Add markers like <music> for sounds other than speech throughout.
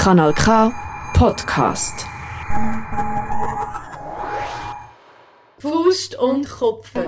Kanal K Podcast. Faust und Kopfer.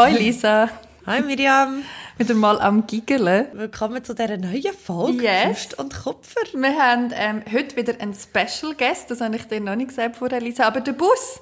Hoi Lisa, Hi Miriam, wieder mal am Giggeln. willkommen zu dieser neuen Folge Yes. Faust und Kupfer. Wir haben ähm, heute wieder einen Special Guest, das habe ich dir noch nicht gesagt vorher, Lisa, aber der Bus,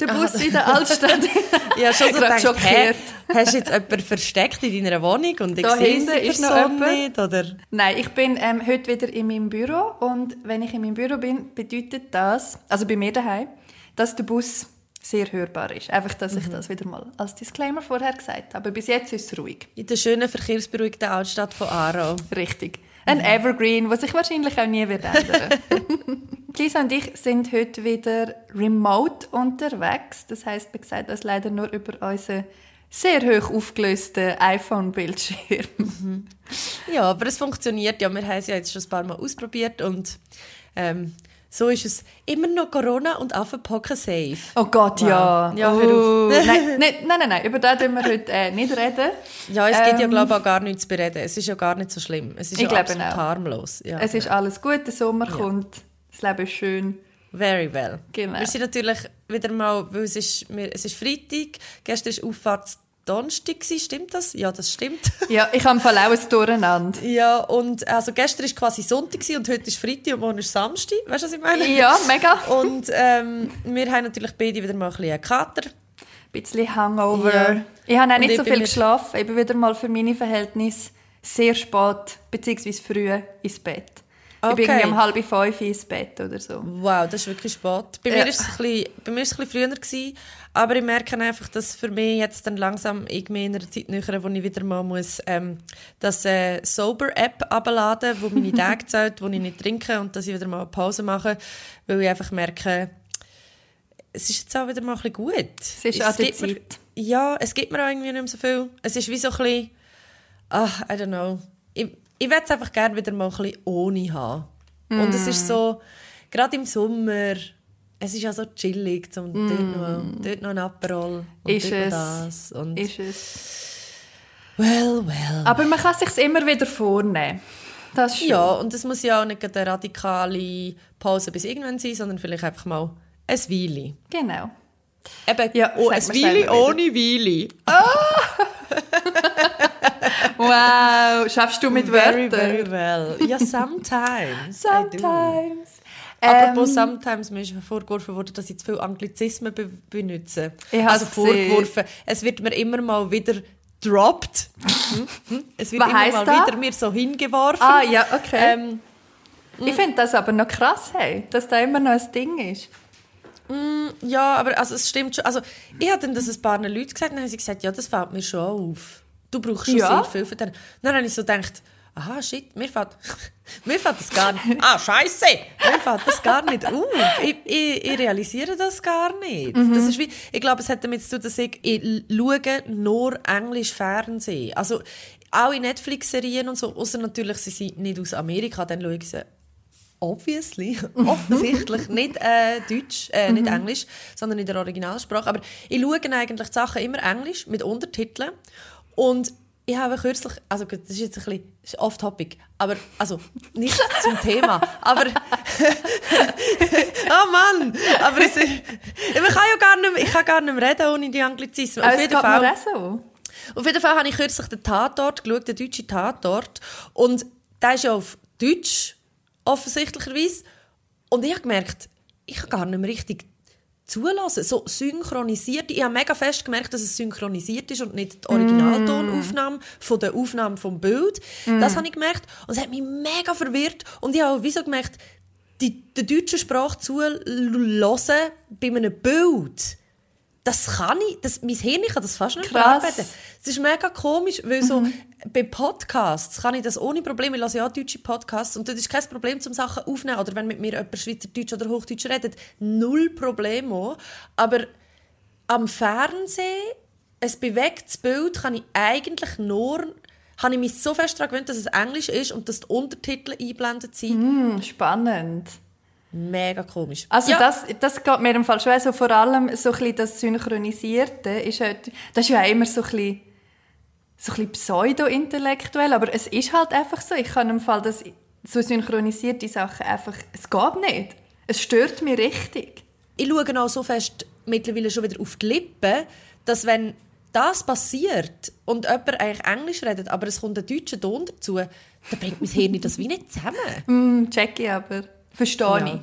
der Bus in der Altstadt. <laughs> Ja, schon so gedacht, schockiert. hast du jetzt jemanden versteckt in deiner Wohnung und ich Da sehe hinten die ist noch nicht, oder? Nein, ich bin ähm, heute wieder in meinem Büro und wenn ich in meinem Büro bin, bedeutet das, also bei mir daheim, dass der Bus sehr hörbar ist. Einfach, dass ich das wieder mal als Disclaimer vorher gesagt habe. Aber bis jetzt ist es ruhig. In der schönen, verkehrsberuhigten Altstadt von Aarau. Richtig. Ein Evergreen, was sich wahrscheinlich auch nie wird ändern. <laughs> Lisa und ich sind heute wieder remote unterwegs. Das heißt, wir sehen uns leider nur über unseren sehr hoch aufgelösten iPhone-Bildschirm. Ja, aber es funktioniert ja. Wir haben es ja jetzt schon ein paar Mal ausprobiert und ähm, so ist es immer noch Corona und Affenpocken safe. Oh Gott, ja. Ja, hör auf. Oh. nein, nein, nein, nein, über das dürfen wir heute äh, nicht reden. Ja, es gibt ja, Ähm, glaube ich, auch gar nichts zu bereden. Es ist ja gar nicht so schlimm. Es ist Ich ja absolut auch. harmlos. Ja. Es ist alles gut, der Sommer kommt, das Leben ist schön. Very well. Genau. Wir sind natürlich wieder mal, weil es ist, wir, es ist Freitag, gestern war Auffahrtsdonnerstag, gewesen, stimmt das? Ja, das stimmt. <laughs> Ja, ich habe Fall auch ein Durcheinander. ja, und also gestern war quasi Sonntag und heute ist Freitag und morgen ist Samstag. Weißt du, was ich meine? Ja, mega. <laughs> Und ähm, wir haben natürlich beide wieder mal ein bisschen einen Kater. Ein bisschen Hangover. Ja. Ich habe auch nicht ich so viel geschlafen. Ich bin wieder mal für meine Verhältnisse sehr spät, beziehungsweise früh ins Bett. Ich bin Okay. irgendwie um halb fünf ins Bett oder so. Wow, das ist wirklich spät. Bei Ja. mir war es ein bisschen, bei mir ist es ein bisschen früher, gewesen, aber ich merke einfach, dass für mich jetzt dann langsam irgendwie in einer Zeit näher, wo ich wieder mal muss, ähm, das äh, Sober-App abladen, wo meine <laughs> Tage zählt, wo ich nicht trinke und dass ich wieder mal eine Pause mache, weil ich einfach merke, es ist jetzt auch wieder mal ein bisschen gut. Es ist an der gibt mir- Zeit. Ja, es gibt mir auch irgendwie nicht mehr so viel. Es ist wie so ein bisschen, ach, I don't know. Ich, ich würde es einfach gerne wieder mal ein bisschen ohne haben. Und es Mm. ist so, gerade im Sommer, es ist ja so chillig, zum dort, noch, dort noch ein Aperol und Mm. Ist dort es. das. Und Ist es. well, well. Aber man kann sich immer wieder vornehmen. Das ja, und es muss ja auch nicht eine radikale Pause bis irgendwann sein, sondern vielleicht einfach mal ein Weile. Genau. Eben, Ja, oh, ein Weile ohne Weile. <laughs> <laughs> Wow, schaffst du mit Very, Wörtern? very well. Ja, sometimes. Sometimes. Apropos Ähm, sometimes, mir ist vorgeworfen worden, dass ich zu viel Anglizismen be benutze. Ich also vorgeworfen. Es wird mir immer mal wieder dropped. Hm? Hm? es wird Was immer mal das? wieder mir so hingeworfen. Ah, ja, okay. Ähm, ich finde das aber noch krass, hey, dass da immer noch ein Ding ist. ja, aber also, es stimmt schon. Also, ich habe dann das ein paar Leuten gesagt und dann haben sie gesagt, ja, das fällt mir schon auf. Du brauchst schon Ja. sehr viel für den. Dann habe ich so gedacht, aha, shit, mir fällt, <laughs> mir fällt das gar nicht. Ah, scheiße, mir fällt das gar nicht auf. Ich, ich, ich realisiere das gar nicht. Mhm. Das ist wie, ich glaube, es hat damit zu tun, dass ich, ich schaue nur Englisch Fernsehen. Also, auch in Netflix-Serien und so, außer natürlich, sie sind nicht aus Amerika, dann schaue ich sie obviously, offensichtlich nicht äh, Deutsch, äh, nicht Englisch, sondern in der Originalsprache. Aber ich schaue eigentlich die Sachen immer Englisch mit Untertiteln und ich habe kürzlich, also das ist jetzt ein bisschen ist off-topic, aber also nicht zum Thema, aber <laughs> oh Mann, aber es ich kann ja gar nicht, mehr- ich kann gar nicht mehr reden ohne die Anglizismen. Auf es jeden Fall. so. Auf jeden Fall habe ich kürzlich den Tatort geschaut, den deutschen Tatort. Und der ist ja auf Deutsch, offensichtlicherweise. Und ich habe gemerkt, ich kann gar nicht mehr richtig zulassen. So synchronisiert. Ich habe mega fest gemerkt, dass es synchronisiert ist und nicht die Originaltonaufnahme von der Aufnahme vom Bild. Das habe ich gemerkt. Und es hat mich mega verwirrt. Und ich habe auch wie so gemerkt, die, der deutschen Sprache zuhören bei einem Bild das kann ich, das, mein Hirn kann das fast nicht verarbeiten. Es ist mega komisch, weil so bei Podcasts kann ich das ohne Probleme, ich höre ja auch deutsche Podcasts und das ist kein Problem, zum Sachen aufnehmen oder wenn mit mir jemand Schweizerdeutsch oder Hochdeutsch redet, null Problemo. Aber am Fernsehen, ein bewegtes Bild kann ich eigentlich nur, habe ich mich so fest daran gewöhnt, dass es Englisch ist und dass die Untertitel eingeblendet sind. Hm, spannend. Mega komisch. Also ja, das, das geht mir im Fall schon so vor allem so ein das Synchronisierte ist halt, das ist ja immer so ein bisschen, so ein bisschen pseudo-intellektuell, aber es ist halt einfach so. Ich kann im Fall das so synchronisierte Sachen einfach, es geht nicht. Es stört mich richtig. ich schaue auch so fest mittlerweile schon wieder auf die Lippen, dass wenn das passiert und jemand eigentlich Englisch redet, aber es kommt ein deutscher Ton dazu, dann bringt mein Hirn das wie nicht zusammen. Check ich aber. Verstehe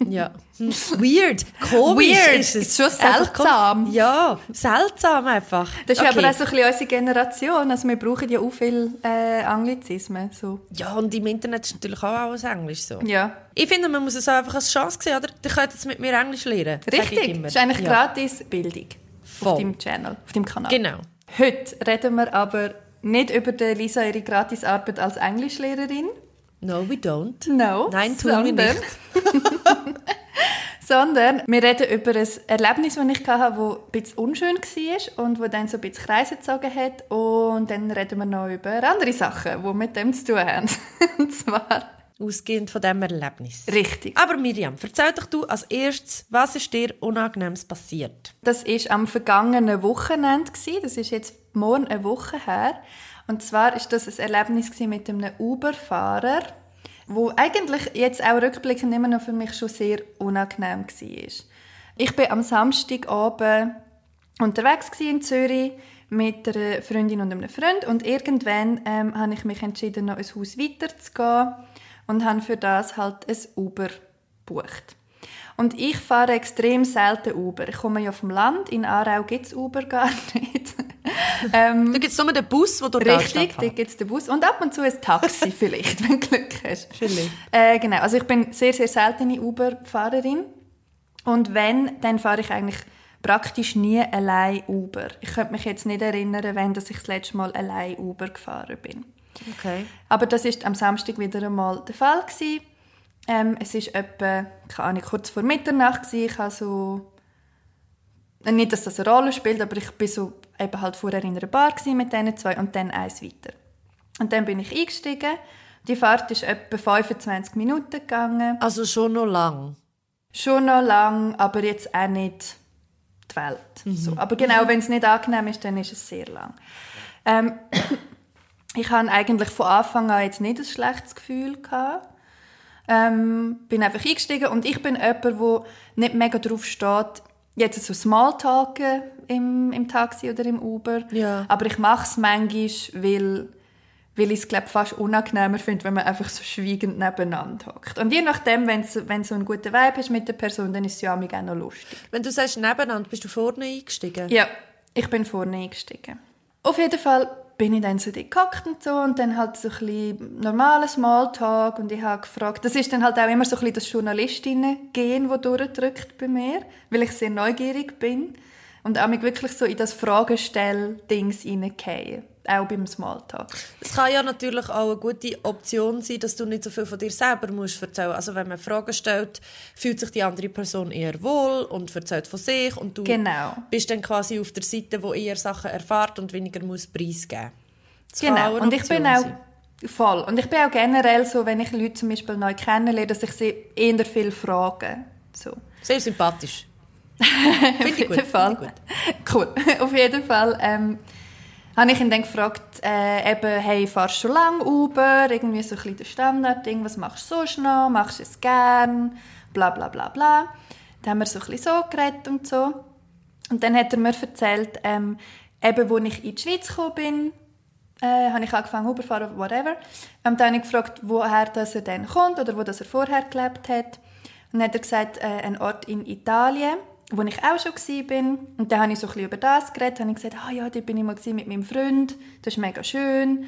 ich. Ja. <laughs> Hm. Weird. Komisch Weird. ist es. Ist schon seltsam. Ja, seltsam einfach. Das ist Okay. aber auch so ein bisschen unsere Generation. Also wir brauchen ja auch viel äh, Anglizismen. So. Ja, und im Internet ist natürlich auch alles Englisch so. Ja, Ich finde, man muss es auch einfach als Chance sehen, oder? Ihr könnt jetzt mit mir Englisch lernen. richtig. Das ist eigentlich ja. gratis Bildung. Voll. Auf deinem Channel, auf deinem Kanal. Genau. Heute reden wir aber nicht über die Lisa ihre Gratisarbeit als Englischlehrerin. No, we don't. No. Nein, tun wir sondern- nicht. <laughs> Sondern wir reden über ein Erlebnis, das ich hatte, das ein bisschen unschön war und das dann so ein bisschen Kreise gezogen hat. Und dann reden wir noch über andere Sachen, die mit dem zu tun haben. <laughs> und zwar... Ausgehend von diesem Erlebnis. Richtig. Aber Miriam, erzähl doch du als erstes, was ist dir Unangenehmes passiert? Das war am vergangenen Wochenende. Das ist jetzt morgen eine Woche her. Und zwar war das ein Erlebnis mit einem Uber-Fahrer, wo eigentlich jetzt auch rückblickend immer noch für mich schon sehr unangenehm war. Ich bin am Samstagabend unterwegs in Zürich mit einer Freundin und einem Freund und irgendwann ähm, habe ich mich entschieden, noch ein Haus weiterzugehen und habe für das halt ein Uber gebucht. Und ich fahre extrem selten Uber. Ich komme ja vom Land, in Aarau gibt es Uber gar <laughs> nicht. ähm, Da gibt es nur den Bus, der durch Richtig, da gibt es den Bus und ab und zu ein Taxi <laughs> vielleicht, wenn du Glück hast. Vielleicht. Äh, genau, also ich bin sehr, sehr seltene Uber-Fahrerin. Und wenn, dann fahre ich eigentlich praktisch nie allein Uber. Ich könnte mich jetzt nicht erinnern, wenn dass ich das letzte Mal allein Uber gefahren bin. Okay. Aber das ist am Samstag wieder einmal der Fall gewesen. Ähm, es ist etwa, keine Ahnung, kurz vor Mitternacht gewesen. Ich habe so, äh, nicht, dass das eine Rolle spielt, aber ich bin so eben halt vorher in einer Bar mit diesen zwei und dann eins weiter. Und dann bin ich eingestiegen. Die Fahrt ist etwa 25 Minuten gegangen. Also schon noch lang. Schon noch lang, aber jetzt auch nicht die Welt. So. Aber genau, wenn es nicht angenehm ist, dann ist es sehr lang. Ähm, ich hatte eigentlich von Anfang an jetzt nicht ein schlechtes Gefühl. Gehabt. Ähm, bin einfach eingestiegen und ich bin jemand, der nicht mega drauf steht, jetzt so Smalltalken im, im Taxi oder im Uber. Ja. Aber ich mache es manchmal, weil, weil ich es glaub, fast unangenehmer finde, wenn man einfach so schweigend nebeneinander hockt. Und je nachdem, wenn wenn so einen guten Vibe hast mit der Person, dann ist es ja auch noch lustig. Wenn du sagst nebeneinander, bist du vorne eingestiegen? Ja, ich bin vorne eingestiegen. Auf jeden Fall bin ich dann so gehockt und so und dann halt so ein bisschen normaler Smalltalk und ich habe gefragt, das ist dann halt auch immer so ein bisschen das Journalistinnen-Gehen, das durchdrückt bei mir, weil ich sehr neugierig bin und auch mich wirklich so in das Fragestell-Dings hineingehe, auch beim Smalltalk. Es kann ja natürlich auch eine gute Option sein, dass du nicht so viel von dir selber musst erzählen. Also wenn man Fragen stellt, fühlt sich die andere Person eher wohl und erzählt von sich und du Genau. bist dann quasi auf der Seite, wo eher Sachen erfahrt und weniger muss preisgeben. Das auch Genau. Und ich bin Option auch sein. voll. Und ich bin auch generell so, wenn ich Leute zum Beispiel neu kennenlerne, dass ich sie eher viel frage. So. Sehr sympathisch. <laughs> Auf ich gut, jeden Fall. finde Cool. <laughs> Auf jeden Fall ähm, habe ich ihn dann gefragt, äh, eben, hey, fahrst du schon lange Uber? Irgendwie so ein bisschen das Standardding, was machst du sonst noch? Machst du es gern? Bla bla bla bla. Dann haben wir so ein bisschen so geredet und so. Und dann hat er mir erzählt, ähm, eben, wo ich in die Schweiz gekommen bin, äh, habe ich angefangen Uber fahren, whatever. Und dann habe ich gefragt, woher das er dann kommt oder wo das er vorher gelebt hat. Und dann hat er gesagt, äh, ein Ort in Italien, wo ich auch schon war. Und dann habe ich so ein über das geredet. Habe ich gesagt, ah ja, dort bin ich mal mit meinem Freund. Das ist mega schön.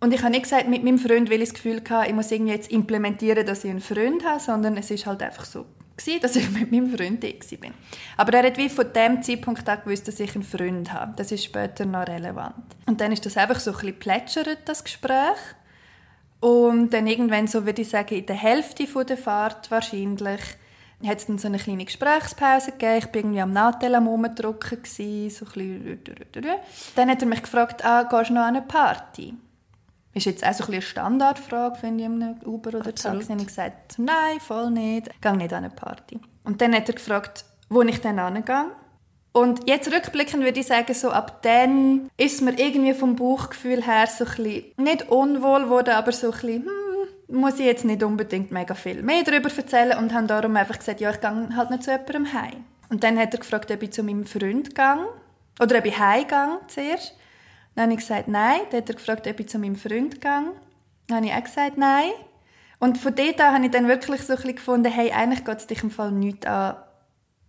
Und ich habe nicht gesagt, mit meinem Freund, weil ich das Gefühl hatte, ich muss irgendwie jetzt implementieren, dass ich einen Freund habe, sondern es ist halt einfach so gewesen, dass ich <laughs> mit meinem Freund da war. Aber er hat wie von dem Zeitpunkt an gewusst, dass ich einen Freund habe. Das ist später noch relevant. Und dann ist das einfach so ein bisschen plätschert, das Gespräch. Und dann irgendwann, so würde ich sagen, in der Hälfte der Fahrt wahrscheinlich, hat es dann so eine kleine Gesprächspause gegeben. Ich war irgendwie am Nattel am Rumdrucken, so. Dann hat er mich gefragt, ah, gehst du noch an eine Party? Ist jetzt auch so ein eine Standardfrage, finde ich, einem Uber oder. Taxi. Und ich gesagt, nein, voll nicht. Ich gehe nicht an eine Party. Und dann hat er gefragt, wo ich dann angehe. Und jetzt rückblickend würde ich sagen, so ab dann ist mir irgendwie vom Bauchgefühl her so ein bisschen, nicht unwohl geworden, aber so ein bisschen, hm, muss ich jetzt nicht unbedingt mega viel mehr darüber erzählen und habe darum einfach gesagt, ja, ich gehe halt nicht zu jemandem heim. Und dann hat er gefragt, ob ich zu meinem Freund gehe oder ob ich heimgehe zuerst. Dann habe ich gesagt, nein. Dann hat er gefragt, ob ich zu meinem Freund gehe. Dann habe ich auch gesagt, nein. Und von dort an habe ich dann wirklich so ein bisschen gefunden, hey, eigentlich geht es dich im Fall nichts an,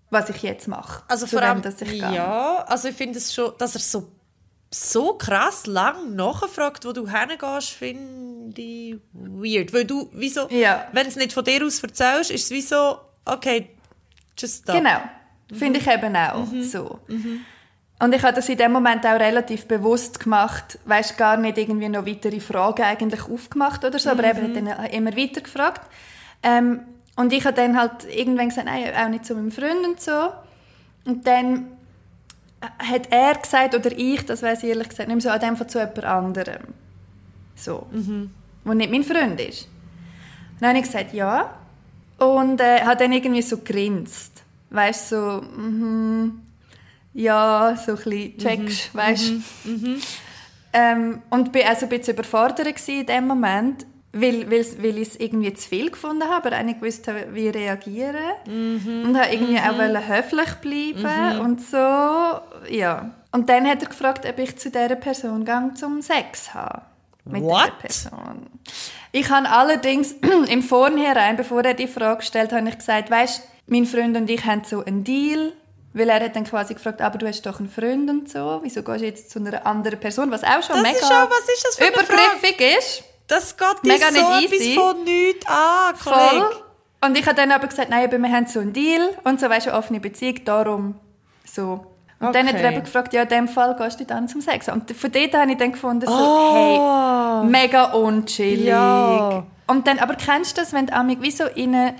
was ich jetzt mache. Also vor allem, wem, dass ich gehe. ja, also ich finde es schon, dass er so, so krass lang nachfragt, wo du hingehst, finde ich weird. Weil du, wieso, Ja. wenn es nicht von dir aus erzählst, ist es wie so, okay, just stop. Genau. Finde ich eben auch so. Und ich habe das in dem Moment auch relativ bewusst gemacht, weißt gar nicht irgendwie noch weitere Fragen eigentlich aufgemacht oder so, aber eben hat dann immer weiter gefragt. Ähm, und ich habe dann halt irgendwann gesagt, nein, auch nicht zu meinem Freund und so. Und dann hat er gesagt, oder ich, das weiß ich ehrlich gesagt, nicht mehr so, an dem Fall zu jemand anderem. So. Wo nicht mein Freund ist. Dann habe ich gesagt, ja. Und äh, hat dann irgendwie so grinst. Weißt du, so, mhm, ja, so ein bisschen checkst, weißt du. Ähm, und bin also ein bisschen überfordert in dem Moment, weil, weil, weil ich es irgendwie zu viel gefunden habe, aber auch nicht gewusst habe, wie reagieren. Und habe irgendwie auch wollen höflich bleiben und so, ja. Und dann hat er gefragt, ob ich zu dieser Person gehe, zum Sex haben. Mit What? dieser Person. Ich habe allerdings <clears throat> im Vornherein, bevor er die Frage gestellt hat, habe ich gesagt, weißt, mein Freund und ich haben so einen Deal, weil er hat dann quasi gefragt, aber du hast doch einen Freund und so, wieso gehst du jetzt zu einer anderen Person, was auch schon Das mega ist auch- was ist das für eine übergriffig ist. Das geht Mega dich so nicht etwas easy. von nichts an, Voll. Kollege. Und ich habe dann aber gesagt, nein, aber wir haben so einen Deal und so, weißt du, offene Beziehung, darum so. Und dann hat er Okay. eben gefragt, ja, in dem Fall gehst du dann zum Sex. Und von dort habe ich dann gefunden, so, Ah. hey, mega unchillig. Ja. Und dann, aber kennst du das, wenn du amig wie so in eine,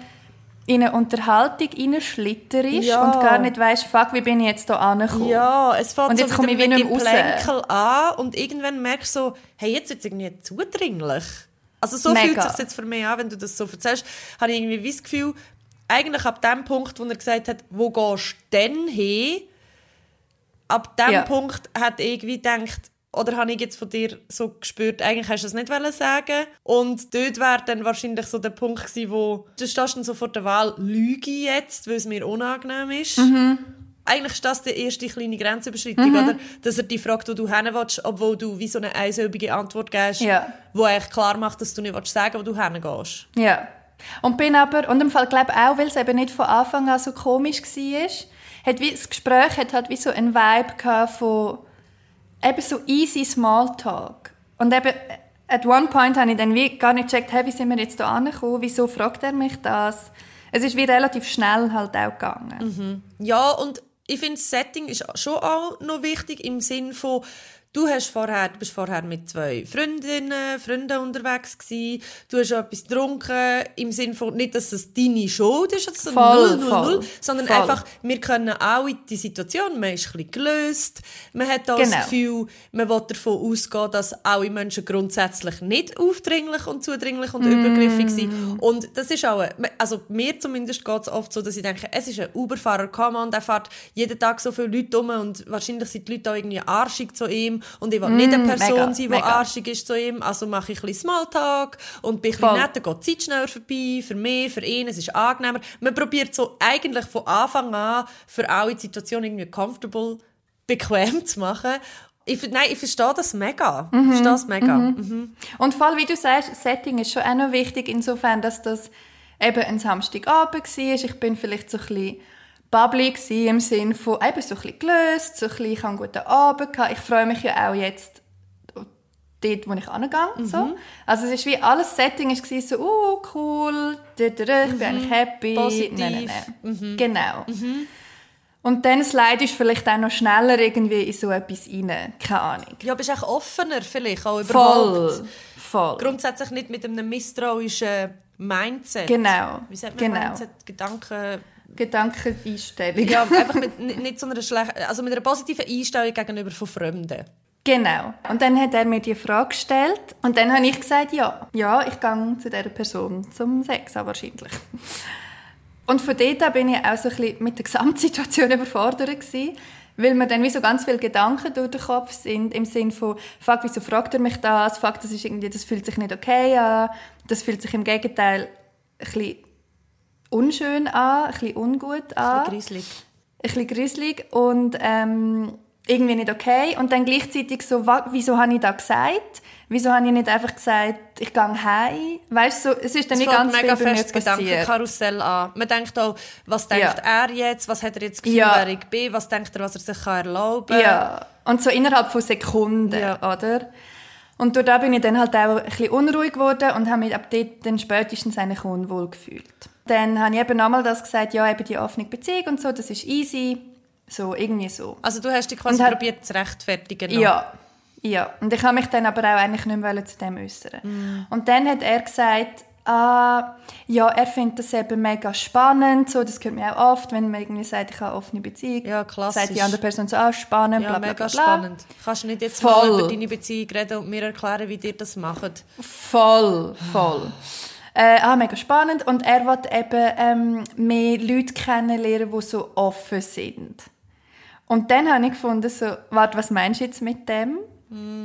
in eine Unterhaltung reinschlitterst Ja. und gar nicht weißt, fuck, wie bin ich jetzt hier angekommen? Ja, es fängt Und jetzt so komme mit ich. Plänkel an und irgendwann merkst du so, hey, jetzt wird es irgendwie zudringlich. Also so Mega. fühlt es sich jetzt für mich an, wenn du das so erzählst, habe ich irgendwie wie das Gefühl, eigentlich ab dem Punkt, wo er gesagt hat, wo gehst du denn hin, ab dem Ja. Punkt hat ich irgendwie gedacht, oder habe ich jetzt von dir so gespürt, eigentlich hast du es nicht wollen sagen und dort wäre dann wahrscheinlich so der Punkt gewesen, wo du stehst dann so vor der Wahl, lüge ich jetzt, weil es mir unangenehm ist. Eigentlich ist das die erste kleine Grenzüberschreitung, oder? Dass er dich fragt, wo du hin willst, obwohl du wie so eine einsilbige Antwort gibst, Ja. wo eigentlich klar macht, dass du nicht willst sagen, wo du hingehst. Ja. Und bin aber, und im Fall glaube auch, weil es eben nicht von Anfang an so komisch war, hat wie, das Gespräch hat halt wie so einen Vibe gehabt von eben so easy Smalltalk. Und eben, at one point habe ich dann wie gar nicht gecheckt, hey, wie sind wir jetzt da angekommen, wieso fragt er mich das? Es ist wie relativ schnell halt auch gegangen. Ja, und ich finde, das Setting ist schon auch noch wichtig im Sinn von, du hast vorher, du bist vorher mit zwei Freundinnen, Freunden unterwegs gewesen, du hast etwas getrunken, im Sinn von, nicht, dass es deine Schuld ist, also Voll, 0, 0, voll, 0, sondern voll. einfach, wir können auch in die Situation, man ist ein bisschen gelöst, man hat auch Genau. das Gefühl, man will davon ausgehen, dass alle Menschen grundsätzlich nicht aufdringlich und zudringlich und übergriffig sind. Und das ist auch, ein- also mir zumindest geht es oft so, dass ich denke, es ist ein Uberfahrer, on, der fährt jeden Tag so viele Leute um und wahrscheinlich sind die Leute auch irgendwie arschig zu ihm und ich will nicht eine Person mega, sein, die mega. arschig ist zu ihm, also mache ich ein bisschen Smalltalk und bin ein bisschen Voll. nett, dann geht die Zeit schneller vorbei, für mich, für ihn, es ist angenehmer. Man probiert so eigentlich von Anfang an für alle die Situation irgendwie comfortable, bequem zu machen. Ich, nein, ich verstehe das mega. Ich verstehe das mega. Mhm. Und vor allem, wie du sagst, Setting ist schon auch noch wichtig, insofern, dass das eben ein Samstagabend war. Ich bin vielleicht so ein bisschen bubbly gewesen, im Sinne von eben so ein bisschen gelöst, so ein bisschen, ich habe einen guten Abend gehabt. Ich freue mich ja auch jetzt dort, wo ich angegangen so. Also es ist wie alles Setting ist so, oh, cool, da, da, da, ich bin eigentlich happy. Positiv. Nein, nein, nein. Genau. Und dann slidest du vielleicht auch noch schneller irgendwie in so etwas rein. Keine Ahnung. Ja, bist auch offener vielleicht auch überhaupt. Voll. Voll. Grundsätzlich nicht mit einem misstrauischen Mindset. Genau. Wie sagt man Genau. Mindset? Gedanken... Gedankeneinstellung. Ja, <laughs> einfach mit, nicht so einer schlechten... Also mit einer positiven Einstellung gegenüber von Fremden. Genau. Und dann hat er mir die Frage gestellt und dann habe ich gesagt, ja, ja, ich gehe zu dieser Person zum Sex wahrscheinlich. Und von dort bin ich auch so ein bisschen mit der Gesamtsituation <laughs> überfordert gewesen, weil mir dann wie so ganz viele Gedanken durch den Kopf sind, im Sinn von, fuck, wieso fragt er mich das? Fuck, das ist irgendwie, das fühlt sich nicht okay an. Das fühlt sich im Gegenteil ein bisschen unschön an, ein bisschen ungut an Ein bisschen gruselig. ein bisschen gruselig und ähm, irgendwie nicht okay. Und dann gleichzeitig so, wieso habe ich das gesagt? Wieso habe ich nicht einfach gesagt, ich gehe heim? Weißt du, so, es ist dann Es nicht ganz mega viel fest. Gedankenkarussell an. Man denkt auch, was denkt Ja. er jetzt? Was hat er jetzt Gefühl, Ja. wer ich bin? Was denkt er, was er sich kann erlauben Ja, und so innerhalb von Sekunden, Ja. oder? Und durch da bin ich dann halt auch ein bisschen unruhig geworden und habe mich ab dort dann spätestens eigentlich unwohl gefühlt. Dann habe ich eben nochmal das gesagt, ja, eben die offene Beziehung und so, das ist easy. So, irgendwie so. Also du hast dich quasi Und hat- probiert zu rechtfertigen. noch. Ja, ja. Und ich habe mich dann aber auch eigentlich nicht mehr zu dem äußern. Mm. Und dann hat er gesagt, ah, ja, er findet das eben mega spannend. So, das hört man auch oft, wenn man irgendwie sagt, ich habe eine offene Beziehung. Ja, klassisch. Sagt die andere Person so, ah, spannend, Ja, bla bla mega bla. bla. spannend. Kannst du nicht jetzt Voll. mal über deine Beziehung reden und mir erklären, wie dir das macht? Voll, voll. Äh, ah, mega spannend. Und er will eben ähm, mehr Leute kennenlernen, die so offen sind. Und dann habe ich gefunden, so, warte, was meinst du jetzt mit dem?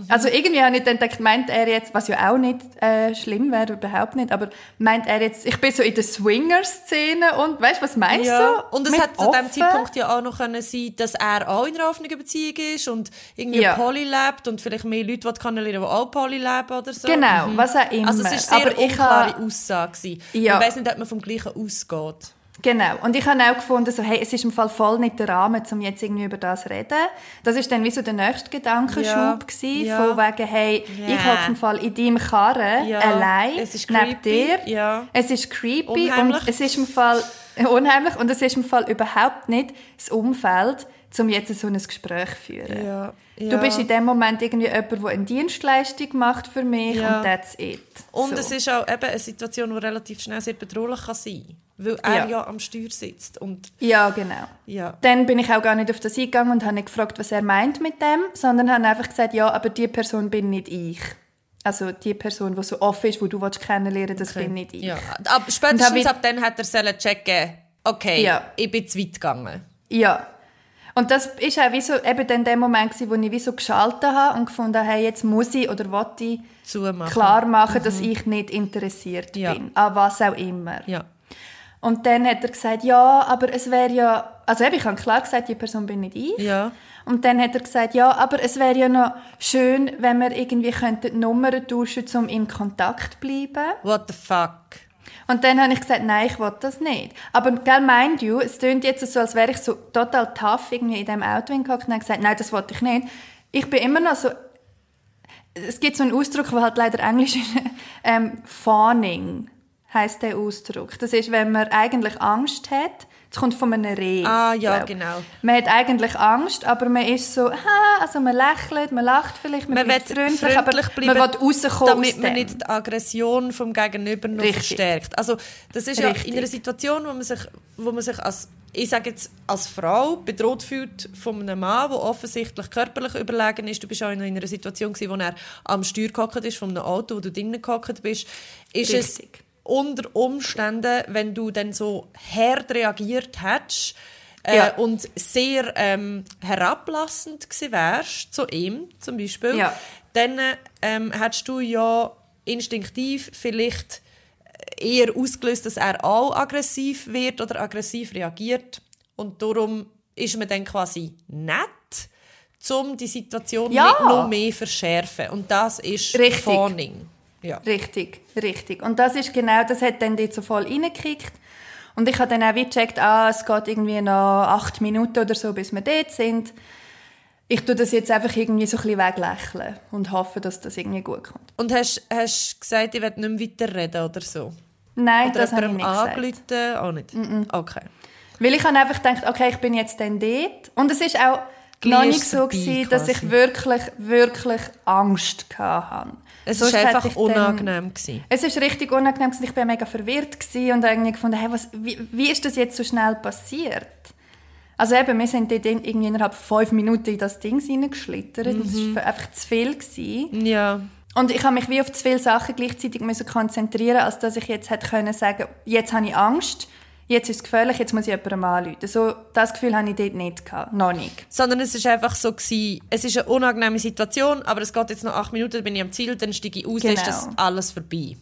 Also irgendwie habe ich dann gedacht, meint er jetzt, was ja auch nicht äh, schlimm wäre, überhaupt nicht, aber meint er jetzt, ich bin so in der Swinger-Szene und weißt du, was meinst du? Und es mit hat zu dem offen? Zeitpunkt ja auch noch können sein, dass er auch in einer offenen Beziehung ist und irgendwie Ja. Poly lebt und vielleicht mehr Leute kennenlernen, die auch Poly leben oder so. Genau, was auch immer. Also es war sehr aber ich unklare habe, Aussage. gewesen. Ja. Man weiss nicht, ob man vom Gleichen ausgeht. Genau. Und ich habe auch gefunden, so, hey, es ist im Fall voll nicht der Rahmen, um jetzt irgendwie über das zu reden. Das ist dann wie so der nächste Gedankenschub Ja. gewesen, Ja. von wegen, hey, Ja. ich hocke im Fall in deinem Karren, Ja. allein, Es ist neben dir. Ja. Es ist creepy Unheimlich. und es ist im Fall <laughs> unheimlich und es ist im Fall überhaupt nicht das Umfeld, um jetzt so ein Gespräch zu führen. Ja. Du bist in dem Moment irgendwie jemand, der eine Dienstleistung macht für mich Ja. und that's it. Und so. es ist auch eben eine Situation, die relativ schnell sehr bedrohlich kann sein kann. Weil er Ja. ja. am Steuer sitzt. Und Ja, genau. ja. Dann bin ich auch gar nicht auf das eingegangen und habe nicht gefragt, was er meint mit dem, sondern habe einfach gesagt, ja, aber die Person bin nicht ich. Also die Person, die so offen ist, die du willst kennenlernen das bin nicht ich. ja. Ab, spätestens ab dann hat er checken, okay, Ja. ich bin zu weit gegangen. Ja. Und das ist auch wie so, eben dann der Moment, gewesen, wo ich wie so geschaltet habe und gefunden habe, hey, jetzt muss ich oder will ich Zumachen. klar machen, dass ich nicht interessiert Ja. bin. An was auch immer. Ja. Und dann hat er gesagt, ja, aber es wäre ja... Also eben, ich habe klar gesagt, die Person bin nicht ich. Ja. Und dann hat er gesagt, ja, aber es wäre ja noch schön, wenn wir irgendwie könnten die Nummern tauschen, um in Kontakt zu bleiben. What the fuck? Und dann habe ich gesagt, nein, ich will das nicht. Aber, gell, mind you, es klingt jetzt so, als wäre ich so total tough irgendwie in diesem Auto hingehockt und habe gesagt, nein, das wollte ich nicht. Ich bin immer noch so... Es gibt so einen Ausdruck, der halt leider Englisch ist. <laughs> ähm, Fawning heisst der Ausdruck. Das ist, wenn man eigentlich Angst hat, das kommt von einem Reh. Ah, ja, glaub. genau. Man hat eigentlich Angst, aber man ist so, ha, also man lächelt, man lacht vielleicht, man, Man will freundlich, freundlich aber bleiben, man will rauskommen damit man nicht die Aggression vom Gegenüber noch Richtig. verstärkt. Also das ist ja Richtig. in einer Situation, wo man sich, wo man sich als ich sage jetzt als Frau bedroht fühlt von einem Mann, der offensichtlich körperlich überlegen ist. Du bist auch in einer Situation gewesen, wo er am Steuer gehockt ist von einem Auto, wo du drinnen gehockt bist. Ist es Richtig. Unter Umständen, wenn du dann so hart reagiert hättest äh, Ja. und sehr ähm, herablassend gewesen wärst zu ihm zum Beispiel, Ja. dann ähm, hättest du ja instinktiv vielleicht eher ausgelöst, dass er auch aggressiv wird oder aggressiv reagiert und darum ist man dann quasi nett, um die Situation Ja. nicht noch mehr zu verschärfen und das ist Richtig. Fawning. Ja. Richtig, richtig. Und das ist genau, das hat dann dort so voll reingekickt. Und ich habe dann auch wie gecheckt, ah, es geht irgendwie noch acht Minuten oder so, bis wir dort sind. Ich tue das jetzt einfach irgendwie so ein bisschen weglächeln und hoffe, dass das irgendwie gut kommt. Und hast du gesagt, ich will nicht mehr weiterreden oder so? Nein, Oder das habe ich nicht gesagt. Auch nicht? Okay. Weil ich habe einfach gedacht, okay, ich bin jetzt dann dort. Und es ist auch Gleich noch nicht so gewesen, dass ich wirklich, wirklich Angst hatte. Es war einfach dann- unangenehm. Gewesen. Es ist richtig unangenehm ich war mega verwirrt und irgendwie gefunden, hey, was, wie, wie ist das jetzt so schnell passiert? Also eben, wir sind dort in- irgendwie innerhalb von fünf Minuten in das Ding reingeschlittert. Das Mhm. war einfach zu viel. Gewesen. Ja. Und ich habe mich wie auf zu viele Sachen gleichzeitig müssen konzentrieren, als dass ich jetzt hätte können sagen, jetzt habe ich Angst, jetzt ist es gefährlich, jetzt muss ich jemandem anrufen. So, das Gefühl hatte ich dort nicht gehabt, noch nicht. Sondern es ist einfach so gewesen, es ist eine unangenehme Situation, aber es geht jetzt noch acht Minuten, dann bin ich am Ziel, dann steige ich aus, dann ist das Genau. alles vorbei.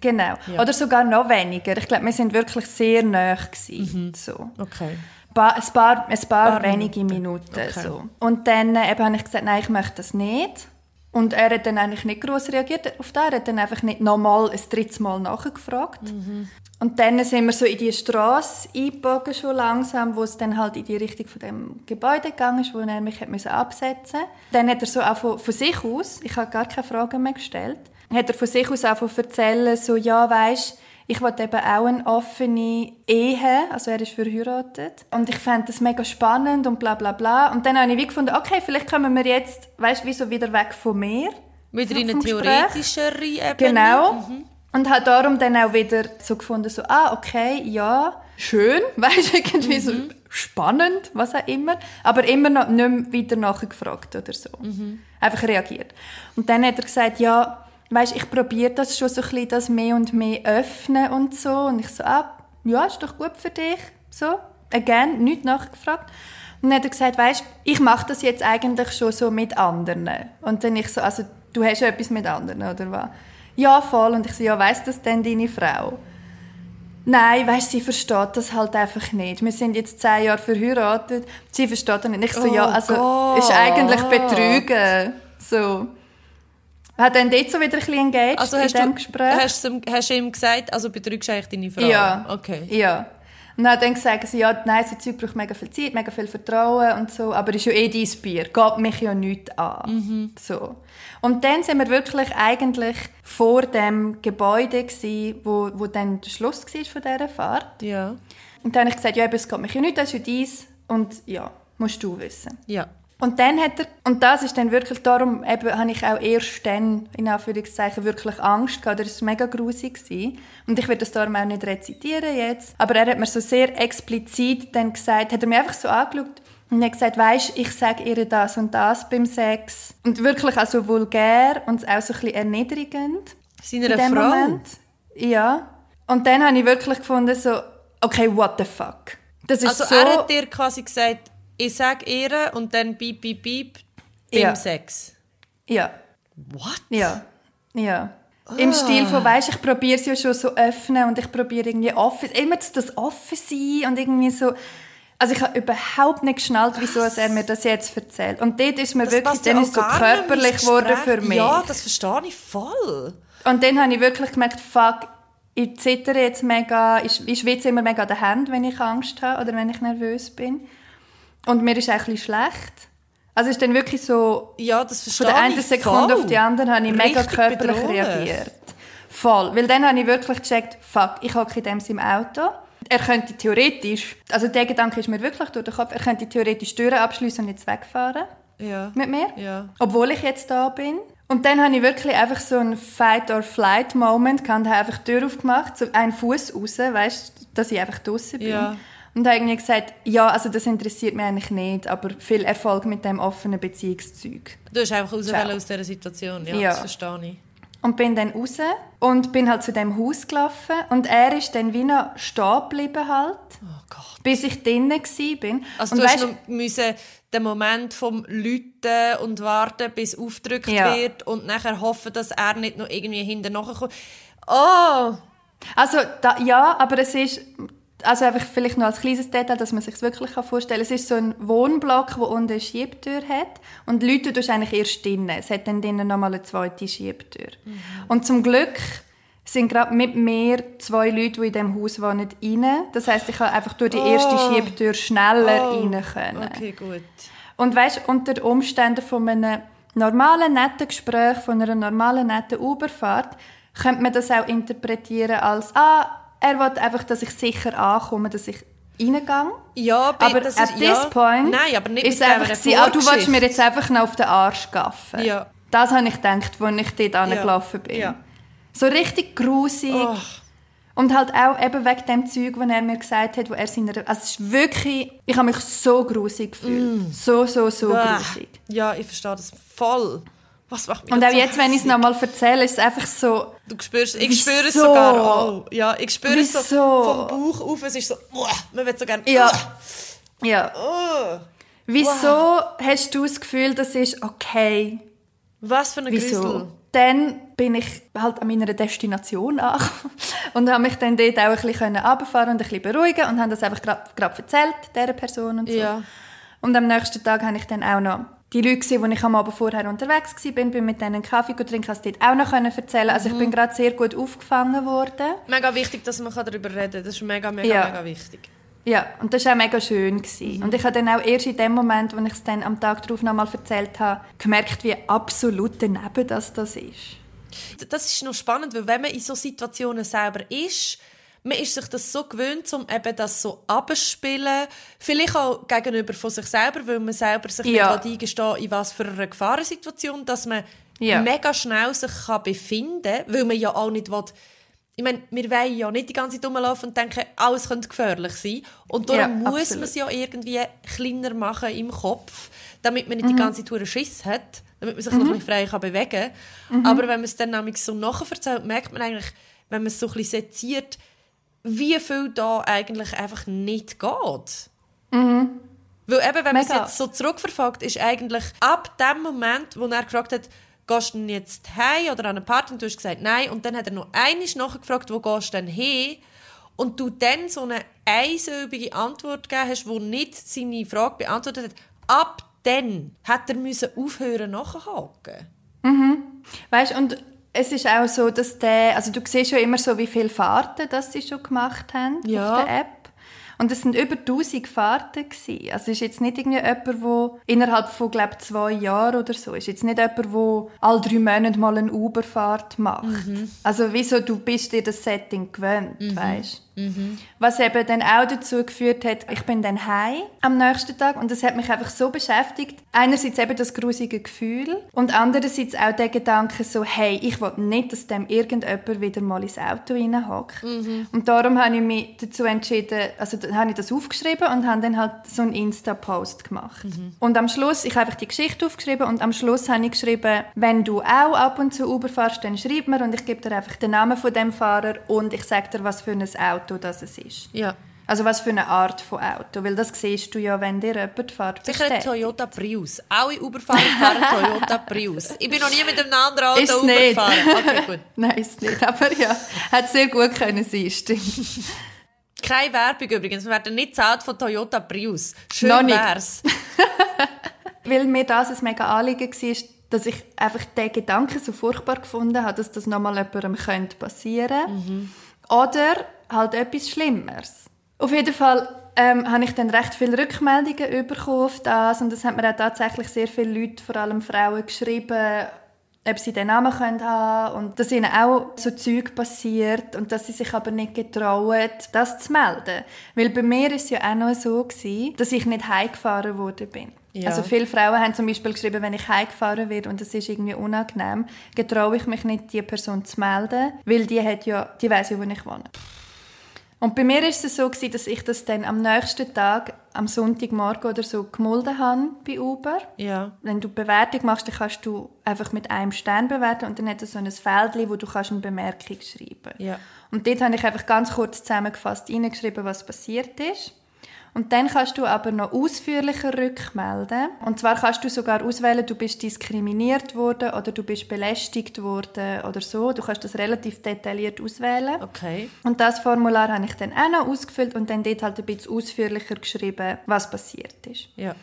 Genau. Oder sogar noch weniger. Ich glaube, wir sind wirklich sehr nah gewesen. So. Okay. Ba ein paar, ein paar, Paar wenige Minuten. Minuten. Okay. So. Und dann äh, eben habe ich gesagt, nein, ich möchte das nicht. Und er hat dann eigentlich nicht groß reagiert auf das. Er hat dann einfach nicht nochmal ein drittes Mal nachgefragt. Mhm. Und dann sind wir so in die Straße eingebogen schon langsam, wo es dann halt in die Richtung von dem Gebäude gegangen ist, wo er mich hat müssen absetzen Dann hat er so auch von, von sich aus, ich habe gar keine Fragen mehr gestellt, hat er von sich aus auch erzählen, so, ja, weisst, ich wollte eben auch eine offene Ehe, also er ist verheiratet. Und ich fände das mega spannend und bla bla bla. Und dann habe ich wie gefunden, okay, vielleicht kommen wir jetzt, weißt du, wieso wieder weg von mir. Wieder in eine theoretischere Ebene. Genau. Und habe darum dann auch wieder so gefunden, so, ah, okay, ja, schön, <laughs> weißt du, irgendwie so spannend, was auch immer. Aber immer noch nicht mehr weiter nachgefragt oder so. Einfach reagiert. Und dann hat er gesagt, ja, weißt ich probiere das schon so ein bisschen, das mehr und mehr öffnen und so. Und ich so, ah, ja, ist doch gut für dich. So, again, nicht nachgefragt. Und dann hat er gesagt, weißt ich mache das jetzt eigentlich schon so mit anderen. Und dann ich so, also du hast ja etwas mit anderen, oder was? Ja, voll. Und ich so, ja, weiss das denn deine Frau? Nein, weißt, sie versteht das halt einfach nicht. Wir sind jetzt zehn Jahre verheiratet. Sie versteht das nicht. Ich so, Oh ja, also Gott. ist eigentlich Betrügen. So. Hat dann dort so wieder ein bisschen engaged Also in du, Gespräch? hast, du hast ihm gesagt, also betrügst du eigentlich deine Frau? Ja. Okay. Ja. Und dann hat dann gesagt, sie, ja, nein, so Zeug braucht mega viel Zeit, mega viel Vertrauen und so, aber ist ja eh dein Bier, geht mich ja nichts an. So. Und dann sind wir wirklich eigentlich vor dem Gebäude gsi, wo, wo dann der Schluss war von dieser Fahrt. Ja. Und dann habe ich gesagt, ja, eben, es geht mich ja nicht, das ist ja deins und ja, musst du wissen. Ja. Und dann hat er, und das ist dann wirklich, darum eben, habe ich auch erst dann, in Anführungszeichen, wirklich Angst gehabt. Das war mega grusig. gewesen. Und ich werde das darum auch nicht rezitieren jetzt. Aber er hat mir so sehr explizit dann gesagt, hat er mir einfach so angeschaut und hat gesagt, weisst, ich sage ihr das und das beim Sex. Und wirklich auch so vulgär und auch so ein bisschen erniedrigend. Seiner Frau? Moment. Ja. Und dann habe ich wirklich gefunden, so, okay, what the fuck. Das ist Also so... er hat dir quasi gesagt, ich sage ihr und dann piep, piep, piep beim Ja. Sex. ja. What? Ja, ja. Im Stil von, weißt ich probiere es ja schon so öffnen und ich probiere irgendwie offen, immer das- das offen sein und irgendwie so. Also ich habe überhaupt nicht geschnallt, wieso dass er mir das jetzt erzählt. Und dort ist mir wirklich, passt ja dann ist so körperlich geworden für mich. Ja, das verstehe ich voll. Und dann habe ich wirklich gemerkt, fuck, ich zittere jetzt mega, ich, ich schwitze immer mega an den Händen, wenn ich Angst habe oder wenn ich nervös bin. Und mir ist bisschen schlecht. Also es ist dann wirklich so, Ja, das Von der einen Sekunde voll. auf die andere habe ich mega Richtig körperlich bedrohlich. reagiert. Voll. Weil dann habe ich wirklich gecheckt, fuck, ich hocke in dem im Auto. Er könnte theoretisch, also der Gedanke ist mir wirklich durch den Kopf, er könnte theoretisch die Türen abschließen und jetzt wegfahren Ja. mit mir. Ja. Obwohl ich jetzt da bin. Und dann habe ich wirklich einfach so einen Fight-or-Flight-Moment gehabt habe einfach die Tür aufgemacht, so einen Fuß raus, weißt dass ich einfach draußen bin. Ja. Und habe irgendwie gesagt, ja, also das interessiert mich eigentlich nicht, aber viel Erfolg mit dem offenen Beziehungszeug. Du hast einfach raus aus dieser Situation. Ja, Ja. das verstehe ich. Und bin dann raus und bin halt zu dem Haus gelaufen. Und er ist dann wie noch stehen geblieben halt, Oh Gott. bis ich drinnen war. Bin. Also und du hast weisst- noch müssen den Moment vom Lüten und warten, bis aufgedrückt Ja. wird und nachher hoffen, dass er nicht noch irgendwie hinten nachkommt. Oh! Also da, ja, aber es ist also einfach vielleicht noch als kleines Detail, dass man sich wirklich vorstellen kann. Es ist so ein Wohnblock, wo unten eine Schiebtür hat und die Leute tust eigentlich erst drinnen. Es hat dann drinnen nochmal eine zweite Schiebtür. Und zum Glück sind gerade mit mir zwei Leute, die in diesem Haus wohnen, rein. Das heisst, ich kann einfach durch die erste Oh. Schiebtür schneller Oh. rein können. Okay, gut. Und weißt, unter den Umständen von einem normalen, netten Gespräch, von einer normalen, netten Uberfahrt, könnte man das auch interpretieren als, ah, er will einfach, dass ich sicher ankomme, dass ich reingegangen. Ja, bi- Aber das at ist, this ja. point Nein, aber nicht ist einfach gewesen, ah, du willst mir jetzt einfach noch auf den Arsch gaffen. Ja. Das habe ich gedacht, als ich dort angelaufen bin. Ja. So richtig grusig. Oh. Und halt auch eben wegen dem Zeug, was er mir gesagt hat, wo er seiner... Also es ist wirklich... Ich habe mich so grusig gefühlt. So, so, so Ah, grusig. Ja, ich verstehe das voll. Was macht mich Und auch so jetzt, wenn ich es nochmal erzähle, ist es einfach so... Du spürst, ich Wieso? spüre es sogar auch. Ja, ich spüre es so Wieso? vom Bauch auf. Es ist so, uah, man will so gerne. Ja. Ja. uah. Wieso hast du das Gefühl, das ist okay? Was für ein Grüssel. Wieso? Dann bin ich halt an meiner Destination angekommen <laughs> und habe mich dann dort auch ein bisschen runterfahren und ein bisschen beruhigen und habe das einfach gerade erzählt, dieser Person und so. Ja. Und am nächsten Tag habe ich dann auch noch die Leute gesehen, die ich am Abend vorher unterwegs war, bin, bin mit denen Kaffee trinken, habe dort auch noch erzählen Also Mhm. ich bin gerade sehr gut aufgefangen worden. Mega wichtig, dass man darüber reden kann. Das ist mega, mega, Ja. mega wichtig. Ja, und das war auch mega schön. Gewesen. Und ich habe dann auch erst in dem Moment, als ich es dann am Tag darauf nochmal erzählt habe, gemerkt, wie absolut daneben das, das ist. Das ist noch spannend, weil wenn man in so Situationen selber ist, man ist sich das so gewöhnt, um eben das so abzuspielen. Vielleicht auch gegenüber von sich selber, weil man selber sich Ja. nicht eingestehen in was für einer Gefahrensituation, dass man Ja. mega schnell sich kann befinden kann, weil man ja auch nicht will, ich meine, wir wollen ja nicht die ganze Zeit rumlaufen und denken, alles könnte gefährlich sein. Und darum Ja, muss man es ja irgendwie kleiner machen im Kopf, damit man nicht Mhm. die ganze einen Schiss hat, damit man sich noch ein bisschen frei kann bewegen kann. Mhm. Aber wenn man es dann nämlich so nacherzählt, merkt man eigentlich, wenn man es so ein bisschen seziert, wie viel da eigentlich einfach nicht geht. Weil eben, wenn man es jetzt so zurückverfolgt, ist eigentlich ab dem Moment, wo er gefragt hat, gehst du denn jetzt heim oder an eine Party? Und du hast gesagt, nein. Und dann hat er noch einmal nachgefragt, wo gehst du denn hin? Und du dann so eine einsilbige Antwort gegeben hast, die nicht seine Frage beantwortet hat. Ab dann hat er müssen aufhören nachhaken. Weißt und es ist auch so, dass der, also du siehst ja immer so, wie viele Fahrten das sie schon gemacht haben Ja. auf der App. Und es sind über 1000 Fahrten gewesen. Also es ist jetzt nicht irgendwie jemand, der innerhalb von, glaube zwei Jahren oder so, ist jetzt nicht jemand, der alle drei Monate mal eine Uberfahrt macht. Also wieso, du bist dir das Setting gewöhnt, weißt Was eben dann auch dazu geführt hat, ich bin dann heim am nächsten Tag und das hat mich einfach so beschäftigt. Einerseits eben das grusige Gefühl und andererseits auch der Gedanke so, hey, ich will nicht, dass dem irgendjemand wieder mal ins Auto reinhockt. Und darum habe ich mich dazu entschieden, also dann habe ich das aufgeschrieben und habe dann halt so einen Insta-Post gemacht. Und am Schluss, ich habe einfach die Geschichte aufgeschrieben und am Schluss habe ich geschrieben, wenn du auch ab und zu Uber fährst, dann schreib mir und ich gebe dir einfach den Namen von dem Fahrer und ich sage dir, was für ein Auto das es ist. Ja. Also was für eine Art von Auto, weil das siehst du ja, wenn dir jemand fährt. Sicher ein. Toyota Prius. Alle Uberfahrer fahren <laughs> Toyota Prius. Ich bin noch nie mit einem anderen Auto Ist Uber nicht. gefahren. Okay, gut. <laughs> Nein, ist nicht, aber ja, hat sehr gut können sein, stimmt. Keine Werbung übrigens. Wir werden nicht zahlt von Toyota Prius. Schön Noch wär's. <laughs> Weil mir das ein mega Anliegen war, dass ich einfach den Gedanken so furchtbar gefunden habe, dass das nochmal jemandem könnte passieren Oder halt etwas Schlimmeres. Auf jeden Fall ähm, habe ich dann recht viele Rückmeldungen bekommen auf das und das hat mir auch tatsächlich sehr viele Leute, vor allem Frauen, geschrieben, ob sie den Namen können haben und dass ihnen auch so Zeug passiert und dass sie sich aber nicht getrauen, das zu melden. Weil bei mir ist es ja auch noch so gewesen, dass ich nicht heimgefahren worden bin. Ja. Also viele Frauen haben zum Beispiel geschrieben, wenn ich heimgefahren werde und das ist irgendwie unangenehm, getraue ich mich nicht, die Person zu melden, weil die hat ja, die weiß ja, wo ich wohne. Und bei mir ist es so gewesen, dass ich das dann am nächsten Tag, am Sonntagmorgen oder so, gemolden habe bei Uber. Ja. Wenn du Bewertung machst, dann kannst du einfach mit einem Stern bewerten und dann hat es so ein Feld, wo du kannst eine Bemerkung schreiben Ja. Und dort habe ich einfach ganz kurz zusammengefasst reingeschrieben, was passiert ist. Und dann kannst du aber noch ausführlicher rückmelden. Und zwar kannst du sogar auswählen, du bist diskriminiert worden oder du bist belästigt worden oder so. Du kannst das relativ detailliert auswählen. Okay. Und das Formular habe ich dann auch noch ausgefüllt und dann dort halt ein bisschen ausführlicher geschrieben, was passiert ist. Ja.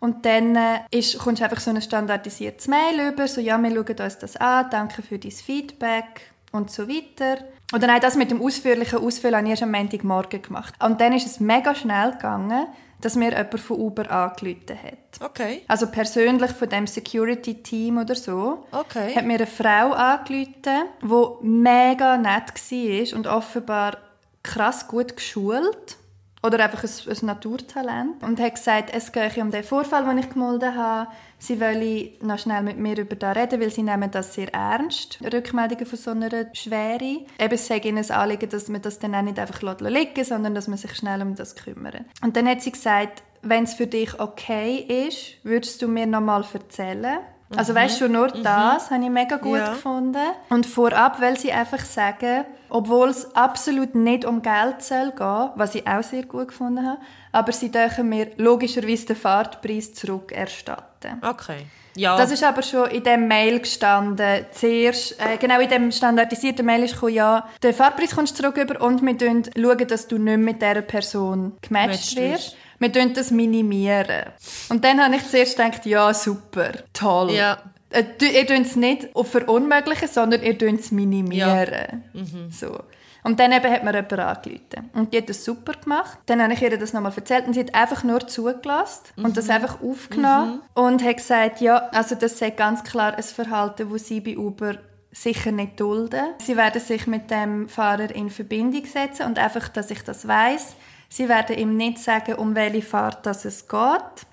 Und dann äh, ist, kommst du einfach so ein standardisiertes Mail über, so «Ja, wir schauen uns das an, danke für dein Feedback» und so weiter. Oder nein, das mit dem ausführlichen Ausfüllen habe ich erst am Montagmorgen gemacht. Und dann ist es mega schnell gegangen, dass mir jemand von Uber angerufen hat. Okay. Also persönlich von dem Security-Team oder so. Okay. Hat mir eine Frau angerufen, die mega nett war und offenbar krass gut geschult. oder einfach ein, ein Naturtalent. Und hat gesagt, es gehe um den Vorfall, den ich gemolden habe. Sie wolle noch schnell mit mir über das reden, weil sie nehmen das sehr ernst. Rückmeldungen von so einer Schwere. Eben, es sei ihnen ein Anliegen, dass man das dann auch nicht einfach liegen lässt, sondern dass man sich schnell um das kümmert. Und dann hat sie gesagt, wenn es für dich okay ist, würdest du mir noch mal erzählen. Also weißt du, nur das habe ich mega gut Ja. gefunden. Und vorab, weil sie einfach sagen, obwohl es absolut nicht um Geld soll gehen, was ich auch sehr gut gefunden habe, aber sie dürfen mir logischerweise den Fahrtpreis zurückerstatten. Okay. Ja. Das ist aber schon in dem Mail gestanden. Zuerst, äh, genau in dem standardisierten Mail ist gekommen, ja, der Fahrpreis kommst du zurück über und wir schauen, dass du nicht mit dieser Person gematcht wirst. Wir tun das minimieren. Und dann habe ich zuerst gedacht, ja, super, toll. Ja. Äh, Ihr tut es nicht verunmöglichen, sondern ihr tut es minimieren. So. Und dann eben hat mir jemand angerufen. Und die hat das super gemacht. Dann habe ich ihr das nochmal erzählt und sie hat einfach nur zugelassen und das einfach aufgenommen und hat gesagt, ja, also das sei ganz klar ein Verhalten, das sie bei Uber sicher nicht dulden. Sie werden sich mit dem Fahrer in Verbindung setzen und einfach, dass ich das weiß. Sie werden ihm nicht sagen, um welche Fahrt das es geht.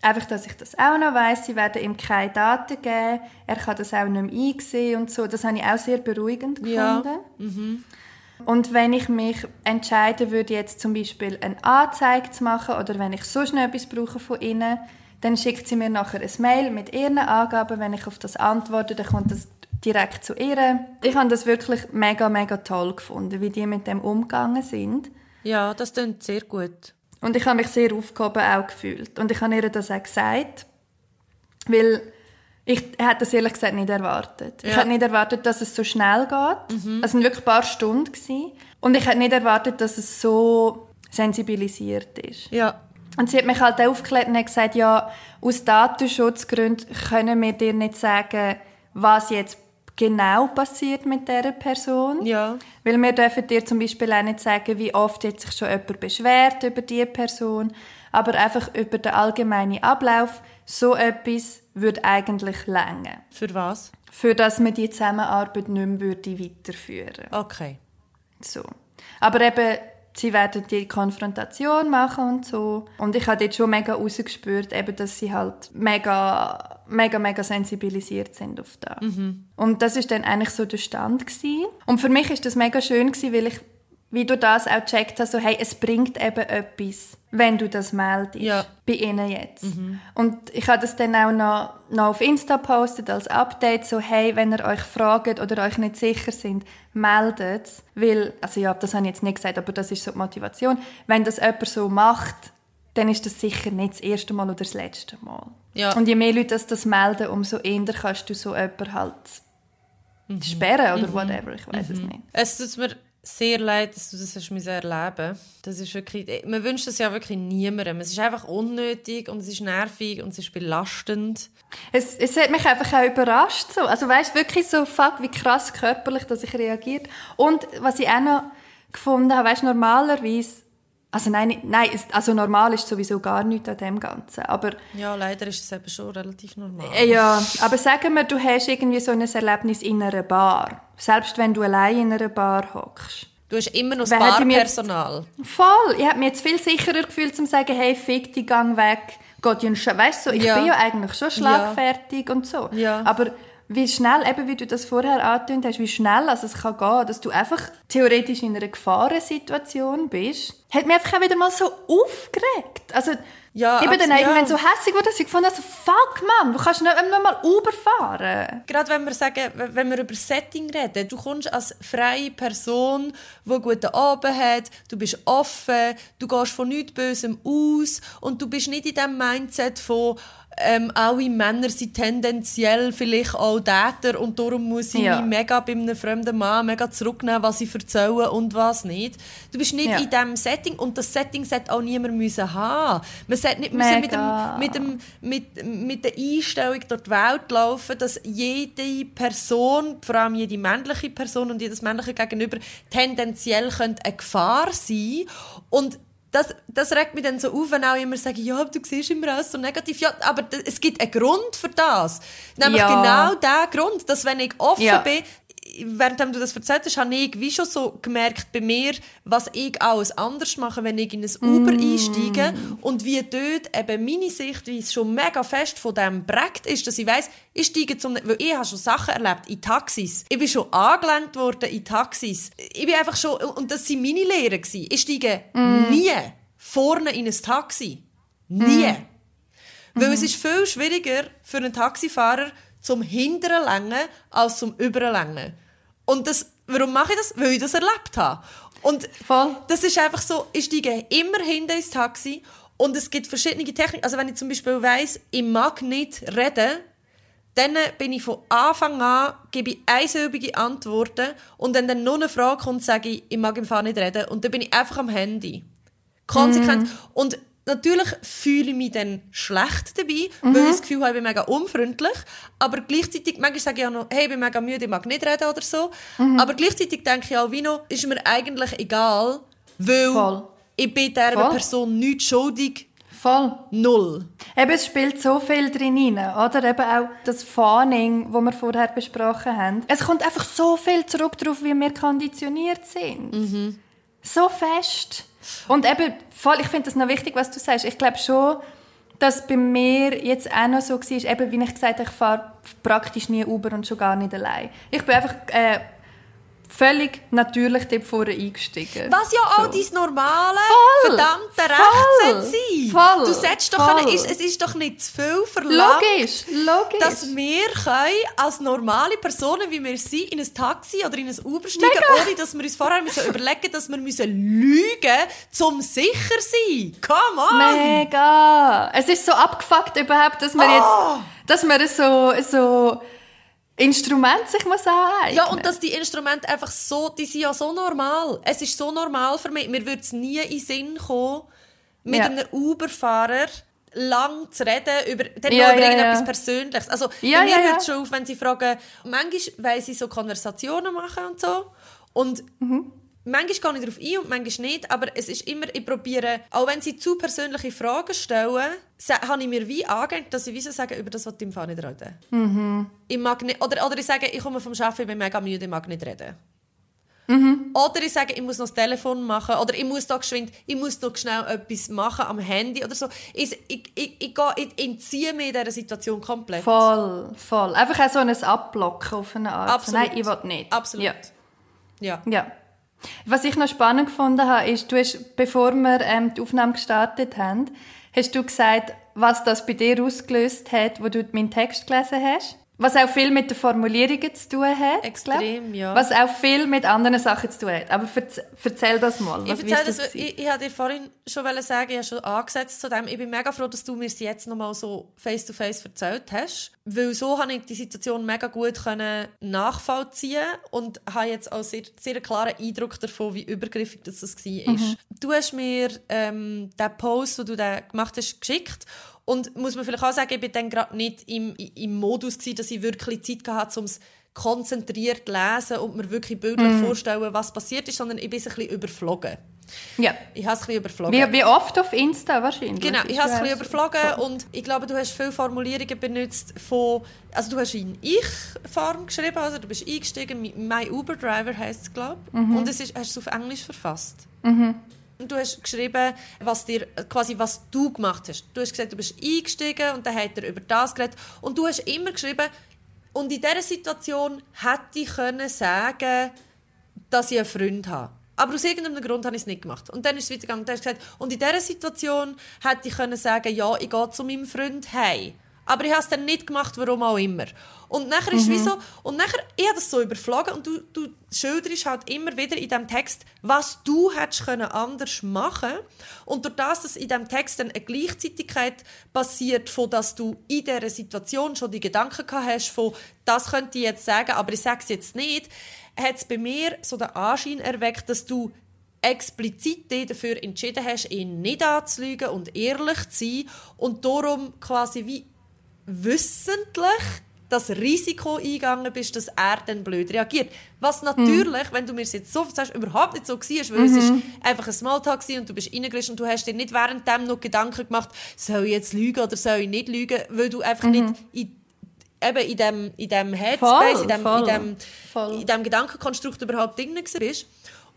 Einfach, dass ich das auch noch weiß. Sie werden ihm keine Daten geben. Er kann das auch nicht mehr einsehen und so. Das habe ich auch sehr beruhigend Ja. gefunden. Und wenn ich mich entscheiden würde, jetzt zum Beispiel eine Anzeige zu machen oder wenn ich so schnell etwas brauche von ihnen, dann schickt sie mir nachher ein Mail mit ihren Angaben. Wenn ich auf das antworte, dann kommt das direkt zu ihr. Ich habe das wirklich mega, mega toll gefunden, wie die mit dem umgegangen sind. ja, das klingt sehr gut. Und ich habe mich sehr aufgehoben auch gefühlt. Und ich habe ihr das auch gesagt, weil ich hätte das ehrlich gesagt nicht erwartet. Ich Ja. hätte nicht erwartet, dass es so schnell geht. Es waren wirklich ein paar Stunden. Gewesen. Und ich hätte nicht erwartet, dass es so sensibilisiert ist. Ja. Und sie hat mich halt aufgeklärt und hat gesagt, ja, aus Datenschutzgründen können wir dir nicht sagen, was jetzt genau passiert mit dieser Person. Ja. Weil wir dürfen dir zum Beispiel auch nicht sagen, wie oft jetzt sich schon jemand beschwert über diese Person, aber einfach über den allgemeinen Ablauf. So etwas würde eigentlich länger, Für was? für dass man die Zusammenarbeit nicht mehr würde weiterführen Okay. so. Aber eben, sie werden die Konfrontation machen und so. Und ich habe dort schon mega rausgespürt, eben, dass sie halt mega, mega, mega sensibilisiert sind auf das. Und das ist dann eigentlich so der Stand gewesen. Und für mich ist das mega schön gewesen, weil ich wie du das auch gecheckt hast, so, hey, es bringt eben etwas, wenn du das meldest. Ja. Bei ihnen jetzt. Und ich habe das dann auch noch, noch auf Insta postet als Update, so, hey, wenn ihr euch fragt oder euch nicht sicher sind, meldet es. Weil, also ja, das habe ich jetzt nicht gesagt, aber das ist so die Motivation. Wenn das jemand so macht, dann ist das sicher nicht das erste Mal oder das letzte Mal. Ja. Und je mehr Leute das, das melden, umso eher kannst du so jemanden halt sperren oder whatever, ich weiß es nicht. Es tut mir sehr leid, dass du das hast erleben Das ist wirklich, man wünscht das ja wirklich niemandem. Es ist einfach unnötig und es ist nervig und es ist belastend. Es, es hat mich einfach auch überrascht. So. Also weißt wirklich so, fuck, wie krass körperlich, dass ich reagiert. Und was ich auch noch gefunden habe, weißt normalerweise, also nein, nein, es- also normal ist sowieso gar nichts an dem Ganzen. Aber Ja, leider ist es eben schon relativ normal. äh, ja, aber sagen wir, du hast irgendwie so ein Erlebnis in einer Bar. Selbst wenn du allein in einer Bar hockst. Du hast immer noch das Barpersonal. Voll. Ich habe mich jetzt viel sicherer gefühlt, zum zu sagen, hey, fick die Gang weg. Gott, weißt du, ich Ja. bin ja eigentlich schon schlagfertig und so. Ja. Aber wie schnell, eben wie du das vorher angetönt hast, wie schnell also es kann gehen, dass du einfach theoretisch in einer Gefahrensituation bist, hat mich einfach auch wieder mal so aufgeregt. Also, Ja, ich bin dann irgendwann ja. so hässlich geworden, dass ich gefunden habe, so, fuck, Mann, du kannst nicht mal Uber fahren. Gerade wenn wir sagen, wenn wir über Setting reden, du kommst als freie Person, die guten Abend hat, du bist offen, du gehst von nichts Bösem aus und du bist nicht in dem Mindset von ähm, alle Männer sind tendenziell vielleicht auch Täter und darum muss ich Ja. mich mega bei einem fremden Mann mega zurücknehmen, was ich erzähle und was nicht. Du bist nicht Ja. in diesem Setting und das Setting sollte auch niemand müssen haben. Man sollte nicht müssen mit, dem, mit, dem, mit, mit der Einstellung durch die Welt laufen, dass jede Person, vor allem jede männliche Person und jedes männliche Gegenüber, tendenziell könnte eine Gefahr sein und das, das regt mich dann so auf, wenn auch immer sagen, ja, du siehst immer alles so negativ. Ja, aber es gibt einen Grund für das. Nämlich Ja. genau der Grund, dass wenn ich offen Ja. bin, während du das erzählt hast, habe ich wie schon so gemerkt bei mir, was ich alles anders mache, wenn ich in ein Uber einsteige und wie dort eben meine Sichtweise schon mega fest von dem prägt ist, dass ich weiss, ich steige zum, weil ich habe schon Sachen erlebt in Taxis. Ich bin schon angelenkt worden in Taxis. Ich bin einfach schon, und das waren meine Lehren. gewesen. Ich steige nie vorne in ein Taxi. Nie. Weil es ist viel schwieriger für einen Taxifahrer zum hinteren Längen als zum überen Längen. Und das, warum mache ich das? Weil ich das erlebt habe. Und Voll. das ist einfach so, ich steige immer hinten ins Taxi und es gibt verschiedene Techniken. Also wenn ich zum Beispiel weiss, ich mag nicht reden, dann bin ich von Anfang an, gebe ich einsilbige Antworten und wenn dann noch eine Frage kommt, sage ich, ich mag im Fall nicht reden und dann bin ich einfach am Handy. Konsequent. Und natürlich fühle ich mich dann schlecht dabei, weil ich das Gefühl habe, ich bin mega unfreundlich. Aber gleichzeitig, manchmal sage ich auch noch, hey, ich bin mega müde, ich mag nicht reden oder so. Aber gleichzeitig denke ich auch, wie noch, ist mir eigentlich egal, weil Voll. ich bin dieser Voll. Person nichts schuldig. Voll. Null. Eben, es spielt so viel drin rein, oder? Eben auch das Fawning, das wir vorher besprochen haben. Es kommt einfach so viel zurück darauf, wie wir konditioniert sind. So fest. Und eben, voll, ich finde das noch wichtig, was du sagst. Ich glaube schon, dass bei mir jetzt auch noch so war, eben wie ich gesagt habe, ich fahre praktisch nie Uber und schon gar nicht allein. Ich bin einfach äh, völlig natürlich dort vorne eingestiegen. Was ja auch So. dein normale, Voll. verdammte Recht sollte sein. Voll. Du solltest doch Voll. ist, es ist doch nicht zu viel verlangt, Logisch, logisch. dass wir können, als normale Personen, wie wir sind, in ein Taxi oder in ein Uber steigen, ohne dass wir uns vorher müssen überlegen dass wir müssen lügen zum sicher sein. Come on! Mega! Es ist so abgefuckt überhaupt, dass man Oh. jetzt, dass man so, so Instrument sich muss aneignen. Ja, und dass die Instrumente einfach so, die sind ja so normal. Es ist so normal für mich. Mir würde es nie in den Sinn kommen, mit Ja. einem Uber-Fahrer lang zu reden über, dann Ja, noch über ja, irgendetwas ja. Persönliches. Also Ja, bei mir hört es schon auf, wenn sie fragen, manchmal weil sie so Konversationen machen und so. Und Mhm. Manchmal gehe ich darauf ein und manchmal nicht, aber es ist immer, ich probiere, auch wenn sie zu persönliche Fragen stellen, habe ich mir wie angehört, dass ich wie so sage, über das, was im Fall nicht reden. Mhm. Ich mag nicht, oder, oder ich sage, ich komme vom Arbeiten, ich bin mega müde, ich mag nicht reden. Mhm. Oder ich sage, ich muss noch das Telefon machen. Oder ich muss da geschwind, ich muss noch schnell etwas machen am Handy oder so. Ich, ich, ich, ich, gehe, ich entziehe mich dieser Situation komplett. Voll, voll. Einfach auch so ein Abblocken auf eine Art. Absolut. So, nein, ich will nicht. Absolut. Ja. Ja. ja. Was ich noch spannend gefunden habe, ist, du hast, bevor wir ähm, die Aufnahme gestartet haben, hast du gesagt, was das bei dir ausgelöst hat, wo du meinen Text gelesen hast. Was auch viel mit den Formulierungen zu tun hat. Extrem, glaub. ja. Was auch viel mit anderen Sachen zu tun hat. Aber erzähl das mal. Ich, Was, ist das, gewesen? ich, ich wollte dir vorhin schon sagen, ich habe schon angesetzt zu dem. Ich bin mega froh, dass du mir es jetzt noch mal so face-to-face erzählt hast. Weil so konnte ich die Situation mega gut können nachvollziehen und habe jetzt auch sehr, sehr einen klaren Eindruck davon, wie übergriffig das, das war. Mhm. Du hast mir ähm, den Post, den du da gemacht hast, geschickt. Und muss man vielleicht auch sagen, ich war dann gerade nicht im, im Modus, gewesen, dass ich wirklich Zeit hatte, um es konzentriert zu lesen und mir wirklich bildlich Mhm. vorstellen, was passiert ist, sondern ich bin ein bisschen überflogen. ja. Ich habe es ein bisschen überflogen. Wie, wie oft auf Insta wahrscheinlich? Genau, ich habe es ein bisschen überflogen und ich glaube, du hast viele Formulierungen benutzt von, also du hast in Ich-Form geschrieben, also du bist eingestiegen, «My Uber Driver» heisst es, glaube ich, Mhm. und es ist, hast du es auf Englisch verfasst. Und du hast geschrieben, was, dir, quasi, was du gemacht hast. Du hast gesagt, du bist eingestiegen und dann hat er über das geredet. Und du hast immer geschrieben, und in dieser Situation hätte ich können sagen dass ich einen Freund habe. Aber aus irgendeinem Grund habe ich es nicht gemacht. Und dann ist es weitergegangen. Dann hast du gesagt, und in dieser Situation hätte ich können sagen, ja, ich gehe zu meinem Freund hey. Aber ich habe es dann nicht gemacht, warum auch immer. Und nachher ist es wie so, und nachher, ich habe das so überflogen und du, du schilderst halt immer wieder in diesem Text, was du hättest können anders machen Und durch das, dass in diesem Text dann eine Gleichzeitigkeit passiert, von dass du in dieser Situation schon die Gedanken gehabt hast, von das könnte ich jetzt sagen, aber ich sage es jetzt nicht, hat es bei mir so den Anschein erweckt, dass du explizit dafür entschieden hast, ihn nicht anzulügen und ehrlich zu sein und darum quasi wie wissentlich das Risiko eingegangen bist, dass er dann blöd reagiert. Was natürlich, wenn du mir jetzt so sagst, überhaupt nicht so war, weil es ist einfach ein Smalltalk war und du bist reingerutscht und du hast dir nicht währenddem noch Gedanken gemacht, soll ich jetzt lügen oder soll ich nicht lügen, weil du einfach nicht in eben in dem, in dem Headspace, Voll, in, dem, voll, in, dem, voll. in dem Gedankenkonstrukt überhaupt drin bist.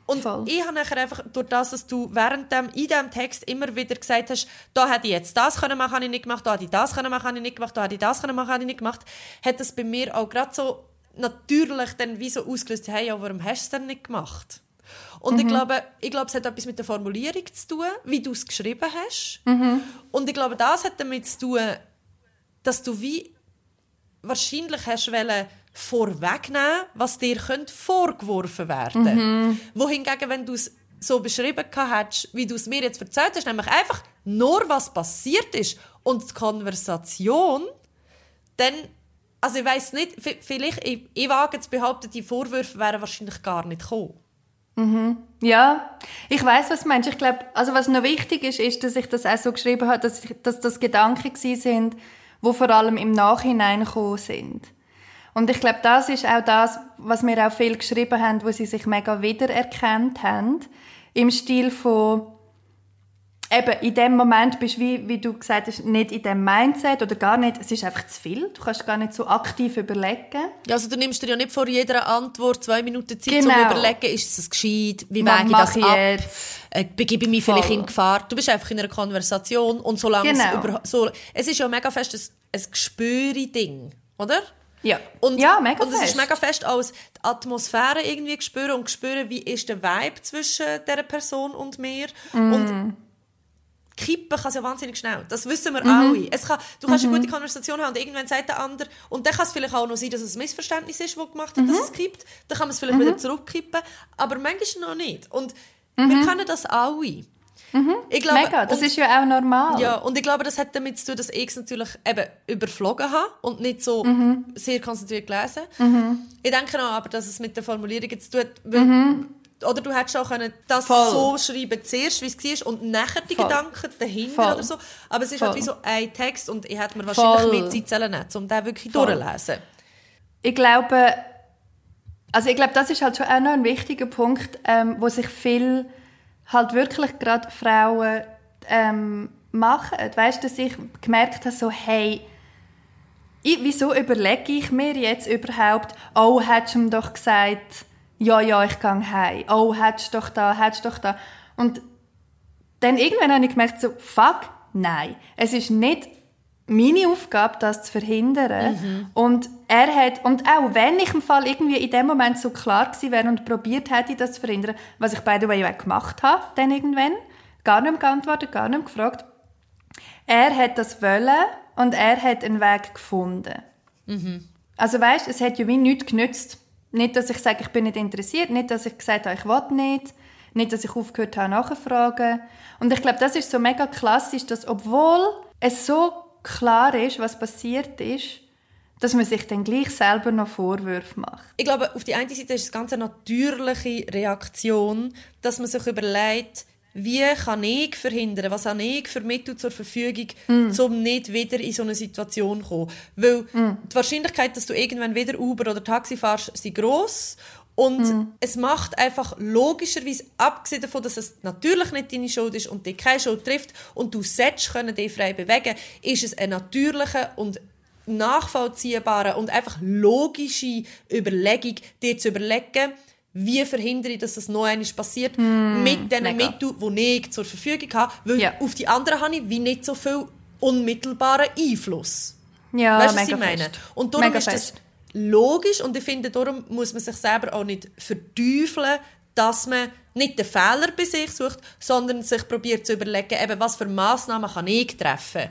Und Voll. ich habe nachher einfach, durch das, dass du während dem, in diesem Text immer wieder gesagt hast, da hätte ich jetzt das können machen, habe ich nicht gemacht, da hätte ich das können machen, habe ich nicht gemacht, da hätte ich das können machen, habe ich nicht gemacht, hat das bei mir auch gerade so natürlich dann wie so ausgelöst, hey, ja, warum hast du es denn nicht gemacht? Und ich, glaube, ich glaube, es hat etwas mit der Formulierung zu tun, wie du es geschrieben hast. Und ich glaube, das hat damit zu tun, dass du wie wahrscheinlich hast wollen vorwegnehmen, was dir könnte vorgeworfen werden. Wohingegen, wenn du es so beschrieben hättest, wie du es mir jetzt erzählt hast, nämlich einfach nur, was passiert ist und die Konversation, dann, also ich weiß nicht, vielleicht, ich, ich wage zu behaupten, die Vorwürfe wären wahrscheinlich gar nicht gekommen. Ja, ich weiß, was du meinst. Ich glaube, also was noch wichtig ist, ist, dass ich das auch so geschrieben habe, dass, ich, dass das Gedanken sind, wo vor allem im Nachhinein gekommen sind. Und ich glaube, das ist auch das, was wir auch viel geschrieben haben, wo sie sich mega wiedererkannt haben. Im Stil von, eben, in dem Moment bist du, wie, wie du gesagt hast, nicht in dem Mindset oder gar nicht, es ist einfach zu viel. Du kannst gar nicht so aktiv überlegen. Ja, also du nimmst dir ja nicht vor jeder Antwort zwei Minuten Zeit, um Genau. zu überlegen, ist es gescheit, wie wäge ich das ich ab, jetzt? äh, begebe ich mich vielleicht Voll. in Gefahr. Du bist einfach in einer Konversation und solange es Genau. über, so, es ist ja mega fest ein, ein Gespüre-Ding, oder? Ja, Und, ja mega und es ist fest. mega fest als die Atmosphäre irgendwie spüren und spüren, wie ist der Vibe zwischen dieser Person und mir. Mm. Und kippen kann es ja wahnsinnig schnell. Das wissen wir Mhm. alle. Es kann, du kannst eine gute Konversation haben und irgendwann sagt der andere, und dann kann es vielleicht auch noch sein, dass es ein Missverständnis ist, das gemacht hat, Mhm. dass es kippt. Dann kann man es vielleicht wieder zurückkippen. Aber manchmal noch nicht. Und Mhm. wir können das alle. Ich glaube, Mega, das und- ist ja auch normal. ja, und ich glaube, das hat damit zu tun, dass ich es natürlich eben überflogen habe und nicht so Mhm. sehr konzentriert gelesen. Ich denke auch, aber, dass es mit der Formulierung zu tun weil, Oder du hättest auch können das Mhm. Voll. so schreiben, zuerst, wie es war, und nachher die Voll. Gedanken dahinter Voll. oder so. Aber es ist halt wie so ein Text und ich hätte mir wahrscheinlich mehr Zeit sollen nehmen, um den wirklich Voll. durchzulesen. Ich glaube, also ich glaube, das ist halt schon auch noch ein wichtiger Punkt, ähm, wo sich viel halt wirklich gerade Frauen ähm, machen. Weißt du, dass ich gemerkt habe, so, hey, ich, wieso überlege ich mir jetzt überhaupt, oh, hättest du ihm doch gesagt, ja, ja, ich gehe heim. Oh, hättest du doch da, hättest du doch da. Und dann irgendwann habe ich gemerkt, so, fuck, nein. Es ist nicht meine Aufgabe, das zu verhindern. Und er hat, und auch wenn ich im Fall irgendwie in dem Moment so klar gewesen wäre und probiert hätte, das zu verhindern, was ich by the way auch gemacht habe, dann irgendwann, gar nicht geantwortet, gar nicht gefragt, er hat das wollen und er hat einen Weg gefunden. Also weißt, es hat ja wie nichts genützt. Nicht, dass ich sage, ich bin nicht interessiert, nicht, dass ich gesagt habe, ich will nicht, nicht, dass ich aufgehört habe, nachzufragen. Und ich glaube, das ist so mega klassisch, dass obwohl es so klar ist, was passiert ist, dass man sich dann gleich selber noch Vorwürfe macht. Ich glaube, auf die eine Seite ist es eine ganz natürliche Reaktion, dass man sich überlegt, wie kann ich verhindern, was habe ich für Mittel zur Verfügung, um nicht wieder in so eine Situation zu kommen. Weil die Wahrscheinlichkeit, dass du irgendwann wieder Uber oder Taxi fährst, ist gross. Und es macht einfach logischerweise, abgesehen davon, dass es natürlich nicht deine Schuld ist und dich keine Schuld trifft und du können dich frei bewegen, ist es ein natürlicher und nachvollziehbarer und einfach logische Überlegung, dir zu überlegen, wie verhindere ich, dass das noch einmal passiert, mit den mega. Mitteln, die ich zur Verfügung habe, weil Ja. auf die anderen habe ich wie nicht so viel unmittelbaren Einfluss. Ja, weißt du, was ich meine? fest. Und darum Mega ist das fest. Logisch und ich finde, darum muss man sich selber auch nicht verteufeln, dass man nicht den Fehler bei sich sucht, sondern sich probiert zu überlegen, eben, was für Massnahmen kann ich treffen.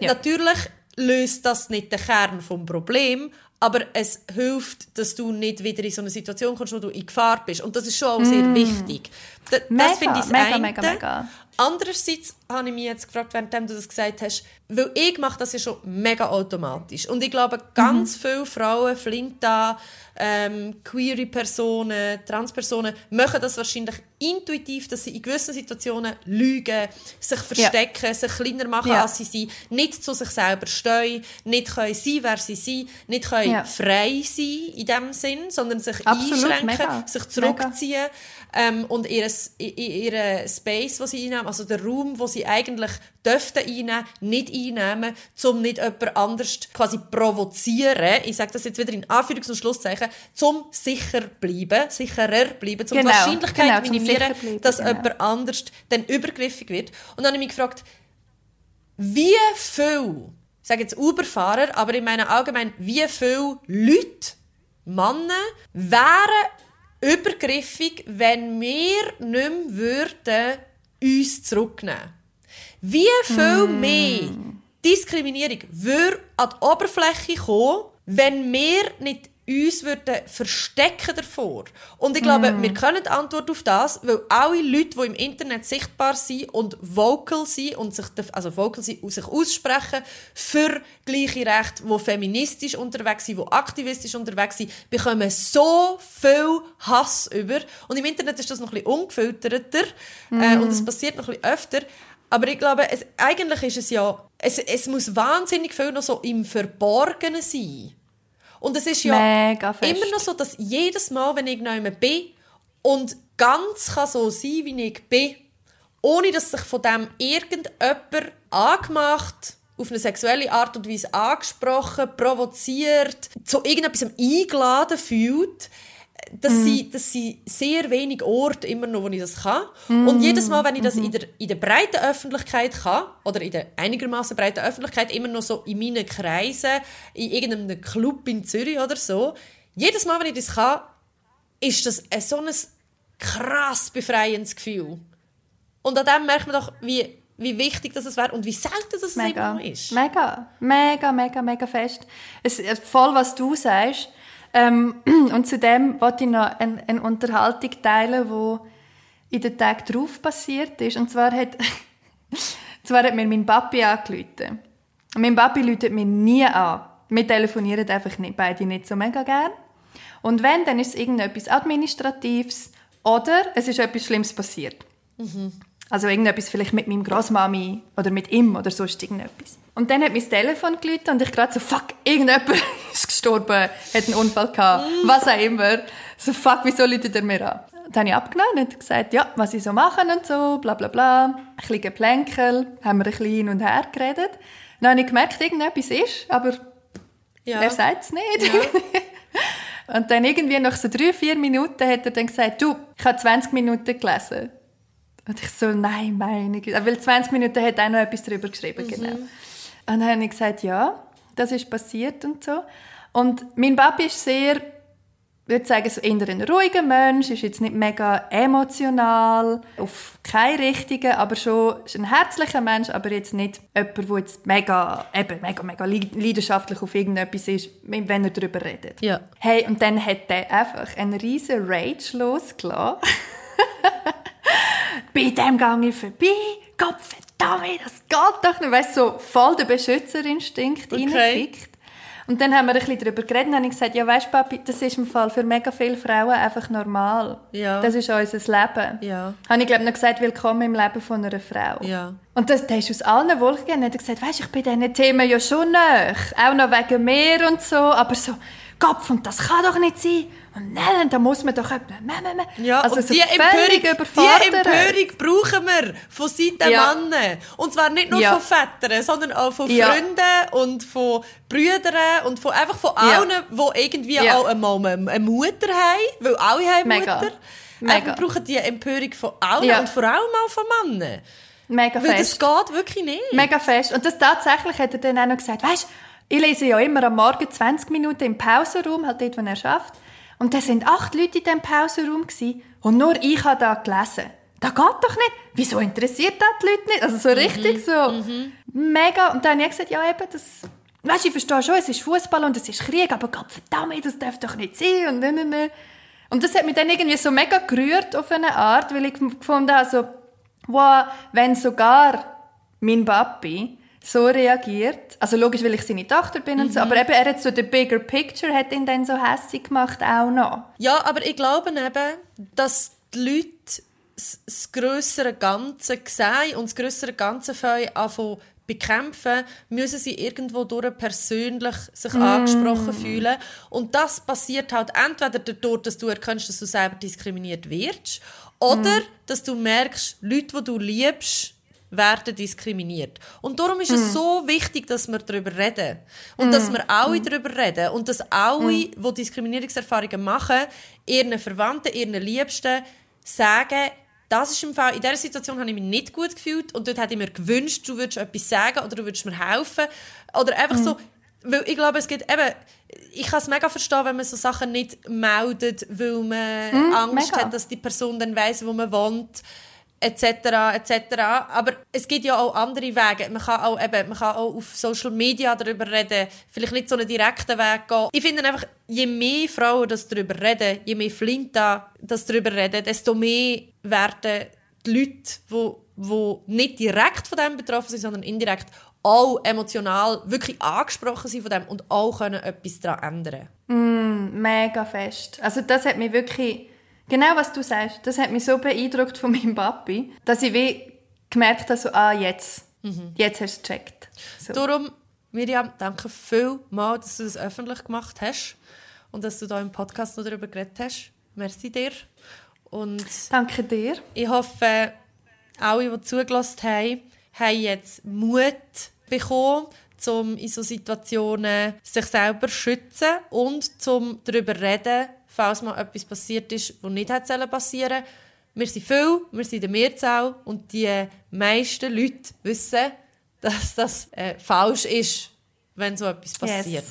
Ja. Natürlich löst das nicht den Kern des Problems, aber es hilft, dass du nicht wieder in so eine Situation kommst, wo du in Gefahr bist. Und das ist schon auch sehr wichtig. D Mm. Mega, das finde ich das mega, eine. mega, mega. Andererseits habe ich mich jetzt gefragt, während du das gesagt hast, weil ich mache das ja schon mega automatisch. Und ich glaube, ganz Mhm. viele Frauen, Flinta, ähm, queere Personen, Transpersonen, machen das wahrscheinlich intuitiv, dass sie in gewissen Situationen lügen, sich verstecken, sich kleiner machen, Ja. als sie sind, nicht zu sich selber stehen, nicht können sein, wer sie sind, nicht können Ja. frei sein in dem Sinn, sondern sich Absolut, einschränken, mega. sich zurückziehen ähm, und ihr, ihr Space, den sie einnehmen, also der Raum, wo sie eigentlich dürften einnehmen, nicht einnehmen, um nicht jemand anders quasi provozieren. Ich sage das jetzt wieder in Anführungs- und Schlusszeichen, zum sicher bleiben, sicherer bleiben, zum Genau, die Wahrscheinlichkeit genau, minimieren, bleiben, dass genau. jemand anders dann übergriffig wird. Und dann habe ich mich gefragt, wie viel, ich sage jetzt Uberfahrer, aber ich meine allgemein, wie viele Leute, Männer, wären übergriffig, wenn wir nicht mehr würden, uns zurücknehmen. Wie viel mehr Diskriminierung würde an die Oberfläche kommen, wenn wir nicht uns würden verstecken davor. Und ich glaube, wir können die Antwort auf das, weil alle Leute, die im Internet sichtbar sind und vocal sind und sich, also vocal sind sich aussprechen für gleiche Rechte, die feministisch unterwegs sind, die aktivistisch unterwegs sind, bekommen so viel Hass über. Und im Internet ist das noch ein bisschen ungefilterter äh, und es passiert noch ein bisschen öfter. Aber ich glaube, es, eigentlich ist es ja, es, es muss wahnsinnig viel noch so im Verborgenen sein. Und es ist ja Mega fest. immer noch so, dass jedes Mal, wenn ich jemand bin und ganz kann so sein, wie ich bin, ohne dass sich von dem irgendjemand angemacht, auf eine sexuelle Art und Weise angesprochen, provoziert, zu irgendetwas eingeladen fühlt, dass, Mhm. sie, dass sie sehr wenig Orte immer noch, wo ich das kann. Und jedes Mal, wenn ich das Mhm. in der, in der breiten Öffentlichkeit kann, oder in der einigermaßen breiten Öffentlichkeit, immer noch so in meinen Kreisen, in irgendeinem Club in Zürich oder so, jedes Mal, wenn ich das kann, ist das ein, so ein krass befreiendes Gefühl. Und an dem merkt man doch, wie, wie wichtig das wäre und wie selten das Mega, noch ist. mega, mega, mega, mega fest. Es ist voll, was du sagst. Ähm, <clears throat> und zudem wollte ich noch eine, eine Unterhaltung teilen, die in den Tag drauf passiert ist. Und zwar hat, <laughs> zwar hat mir mein Papi angerufen. Und mein Papi läutet mir nie an. Wir telefonieren einfach nicht, beide nicht so mega gern. Und wenn, dann ist es irgendetwas Administratives oder es ist etwas Schlimmes passiert. Also irgendetwas vielleicht mit meinem Großmami oder mit ihm oder sonst irgendetwas. Und dann hat mein Telefon geläutet und ich gerade so, fuck, irgendjemand <laughs> ist gestorben, hat einen Unfall gehabt, was auch immer. So, fuck, wieso läutet er mir an? Dann habe ich abgenommen und gesagt, ja, was ich so machen und so, bla bla bla. Ein bisschen Geplänkel, haben wir ein bisschen hin und her geredet. Dann habe ich gemerkt, irgendetwas ist, aber Ja. er sagt es nicht. <laughs> und dann irgendwie nach so drei, vier Minuten hat er dann gesagt, du, ich habe 20 Minuten gelesen. Und ich so, nein, meine Güte. Weil 20 Minuten hat er auch noch etwas darüber geschrieben, genau. Und dann habe ich gesagt, ja, das ist passiert und so. Und mein Papi ist sehr, ich würde sagen, so eher ein ruhiger Mensch, ist jetzt nicht mega emotional, auf keine richtige, aber schon ist ein herzlicher Mensch, aber jetzt nicht jemand, der jetzt mega, eben, mega, mega leid- leidenschaftlich auf irgendetwas ist, wenn er darüber redet. Ja. Hey, und dann hat er einfach einen riesen Rage losgelassen. <laughs> Bei dem gehe ich vorbei. Gott verdammt, das geht doch nicht. Weißt du, so voll der Beschützerinstinkt Okay. Und dann haben wir ein bisschen darüber geredet und habe ich gesagt, ja weisst Papi, das ist im Fall für mega viele Frauen einfach normal. Ja. Das ist unser Leben. Ja. Habe ich glaube noch gesagt, willkommen im Leben von einer Frau. Ja. Und das, der ist aus allen Wolken gegangen. Er hat gesagt, weisst ich bin diesen Themen ja schon nah. Auch noch wegen mir und so. Aber so, Kopf, und das kann doch nicht sein. Und nein, da muss man doch... Nein. Ja, also und die Empörung, die. Empörung brauchen wir von Seiten Ja. Männer. Und zwar nicht nur Ja. von Vätern, sondern auch von Ja. Freunden und von Brüdern und von, einfach von allen, die irgendwie auch einmal eine, Mutter haben, weil alle haben Mega. Mutter. Mega. Wir brauchen die Empörung von allen und vor allem auch von Männern. Mega Weil fest. das geht wirklich nicht. Mega fest. Und das tatsächlich hat er dann auch noch gesagt, weißt, ich lese ja immer am Morgen 20 Minuten im Pausenraum, halt dort, wo er schafft. Und da sind acht Leute in diesem Pausenraum und nur ich habe da gelesen. Das geht doch nicht. Wieso interessiert das die Leute nicht? Also so richtig so mega. Und dann habe ich gesagt, ja eben, das... Weißt du, ich verstehe schon, es ist Fußball und es ist Krieg, aber Gott verdammt, das darf doch nicht sein und ne, ne, ne. Und das hat mich dann irgendwie so mega gerührt auf eine Art, weil ich gefunden habe, so, wow, wenn sogar mein Papi so reagiert, also logisch, weil ich seine Tochter bin und so, aber eben, er hat so den bigger picture, hat ihn dann so hässlich gemacht auch noch. Ja, aber ich glaube eben, dass die Leute das, grössere Ganze sehen und das grössere Ganze fangen anfangen bekämpfen, müssen sie irgendwo durch persönlich sich angesprochen fühlen. Und das passiert halt entweder dadurch, dass du erkennst, dass du selber diskriminiert wirst, oder dass du merkst, Leute, die du liebst, werden diskriminiert. Und darum ist es so wichtig, dass wir darüber reden. Und dass wir alle darüber reden. Und dass alle, die Diskriminierungserfahrungen machen, ihren Verwandten, ihren Liebsten sagen, das ist im Fall, in dieser Situation habe ich mich nicht gut gefühlt und dort hätte ich mir gewünscht, du würdest etwas sagen oder du würdest mir helfen. Oder einfach so, weil ich glaube, es gibt eben, ich kann es mega verstehen, wenn man so Sachen nicht meldet, weil man Angst mega. hat, dass die Person dann weiss, wo man wohnt etc. etc. Aber es gibt ja auch andere Wege. Man kann auch, eben, man kann auch auf Social Media darüber reden, vielleicht nicht so einen direkten Weg gehen. Ich finde einfach, je mehr Frauen das darüber reden, je mehr Flinta das darüber reden, desto mehr werden die Leute, die, die nicht direkt von dem betroffen sind, sondern indirekt auch emotional wirklich angesprochen sind von dem und auch können etwas daran ändern Mega fest. Also das hat mich wirklich, genau was du sagst, das hat mich so beeindruckt von meinem Papi, dass ich wie gemerkt habe, so, ah, jetzt, jetzt hast du es gecheckt. So. Darum, Miriam, danke vielmals, dass du das öffentlich gemacht hast und dass du da im Podcast noch darüber geredet hast. Merci dir. Und Danke dir. ich hoffe, alle, die zugelassen haben, haben jetzt Mut bekommen, um in so Situationen sich selber zu schützen und zum darüber reden, falls mal etwas passiert ist, was nicht hätte passieren sollen. Wir sind viel, wir sind in der Mehrzahl und die meisten Leute wissen, dass das äh, falsch ist, wenn so etwas passiert.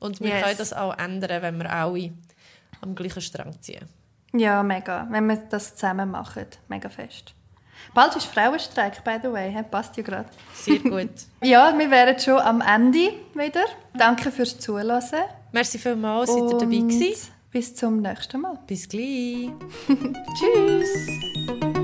Und wir Yes. können das auch ändern, wenn wir alle am gleichen Strang ziehen. Ja, mega. Wenn wir das zusammen machen. Mega fest. Bald ist Frauenstreik, by the way. Passt ja gerade. Sehr gut. <laughs> Ja, wir wären schon am Ende wieder. Danke fürs Zuhören. Merci vielmals, seid ihr dabei gewesen. Bis zum nächsten Mal. Bis gleich. <laughs> <laughs> Tschüss.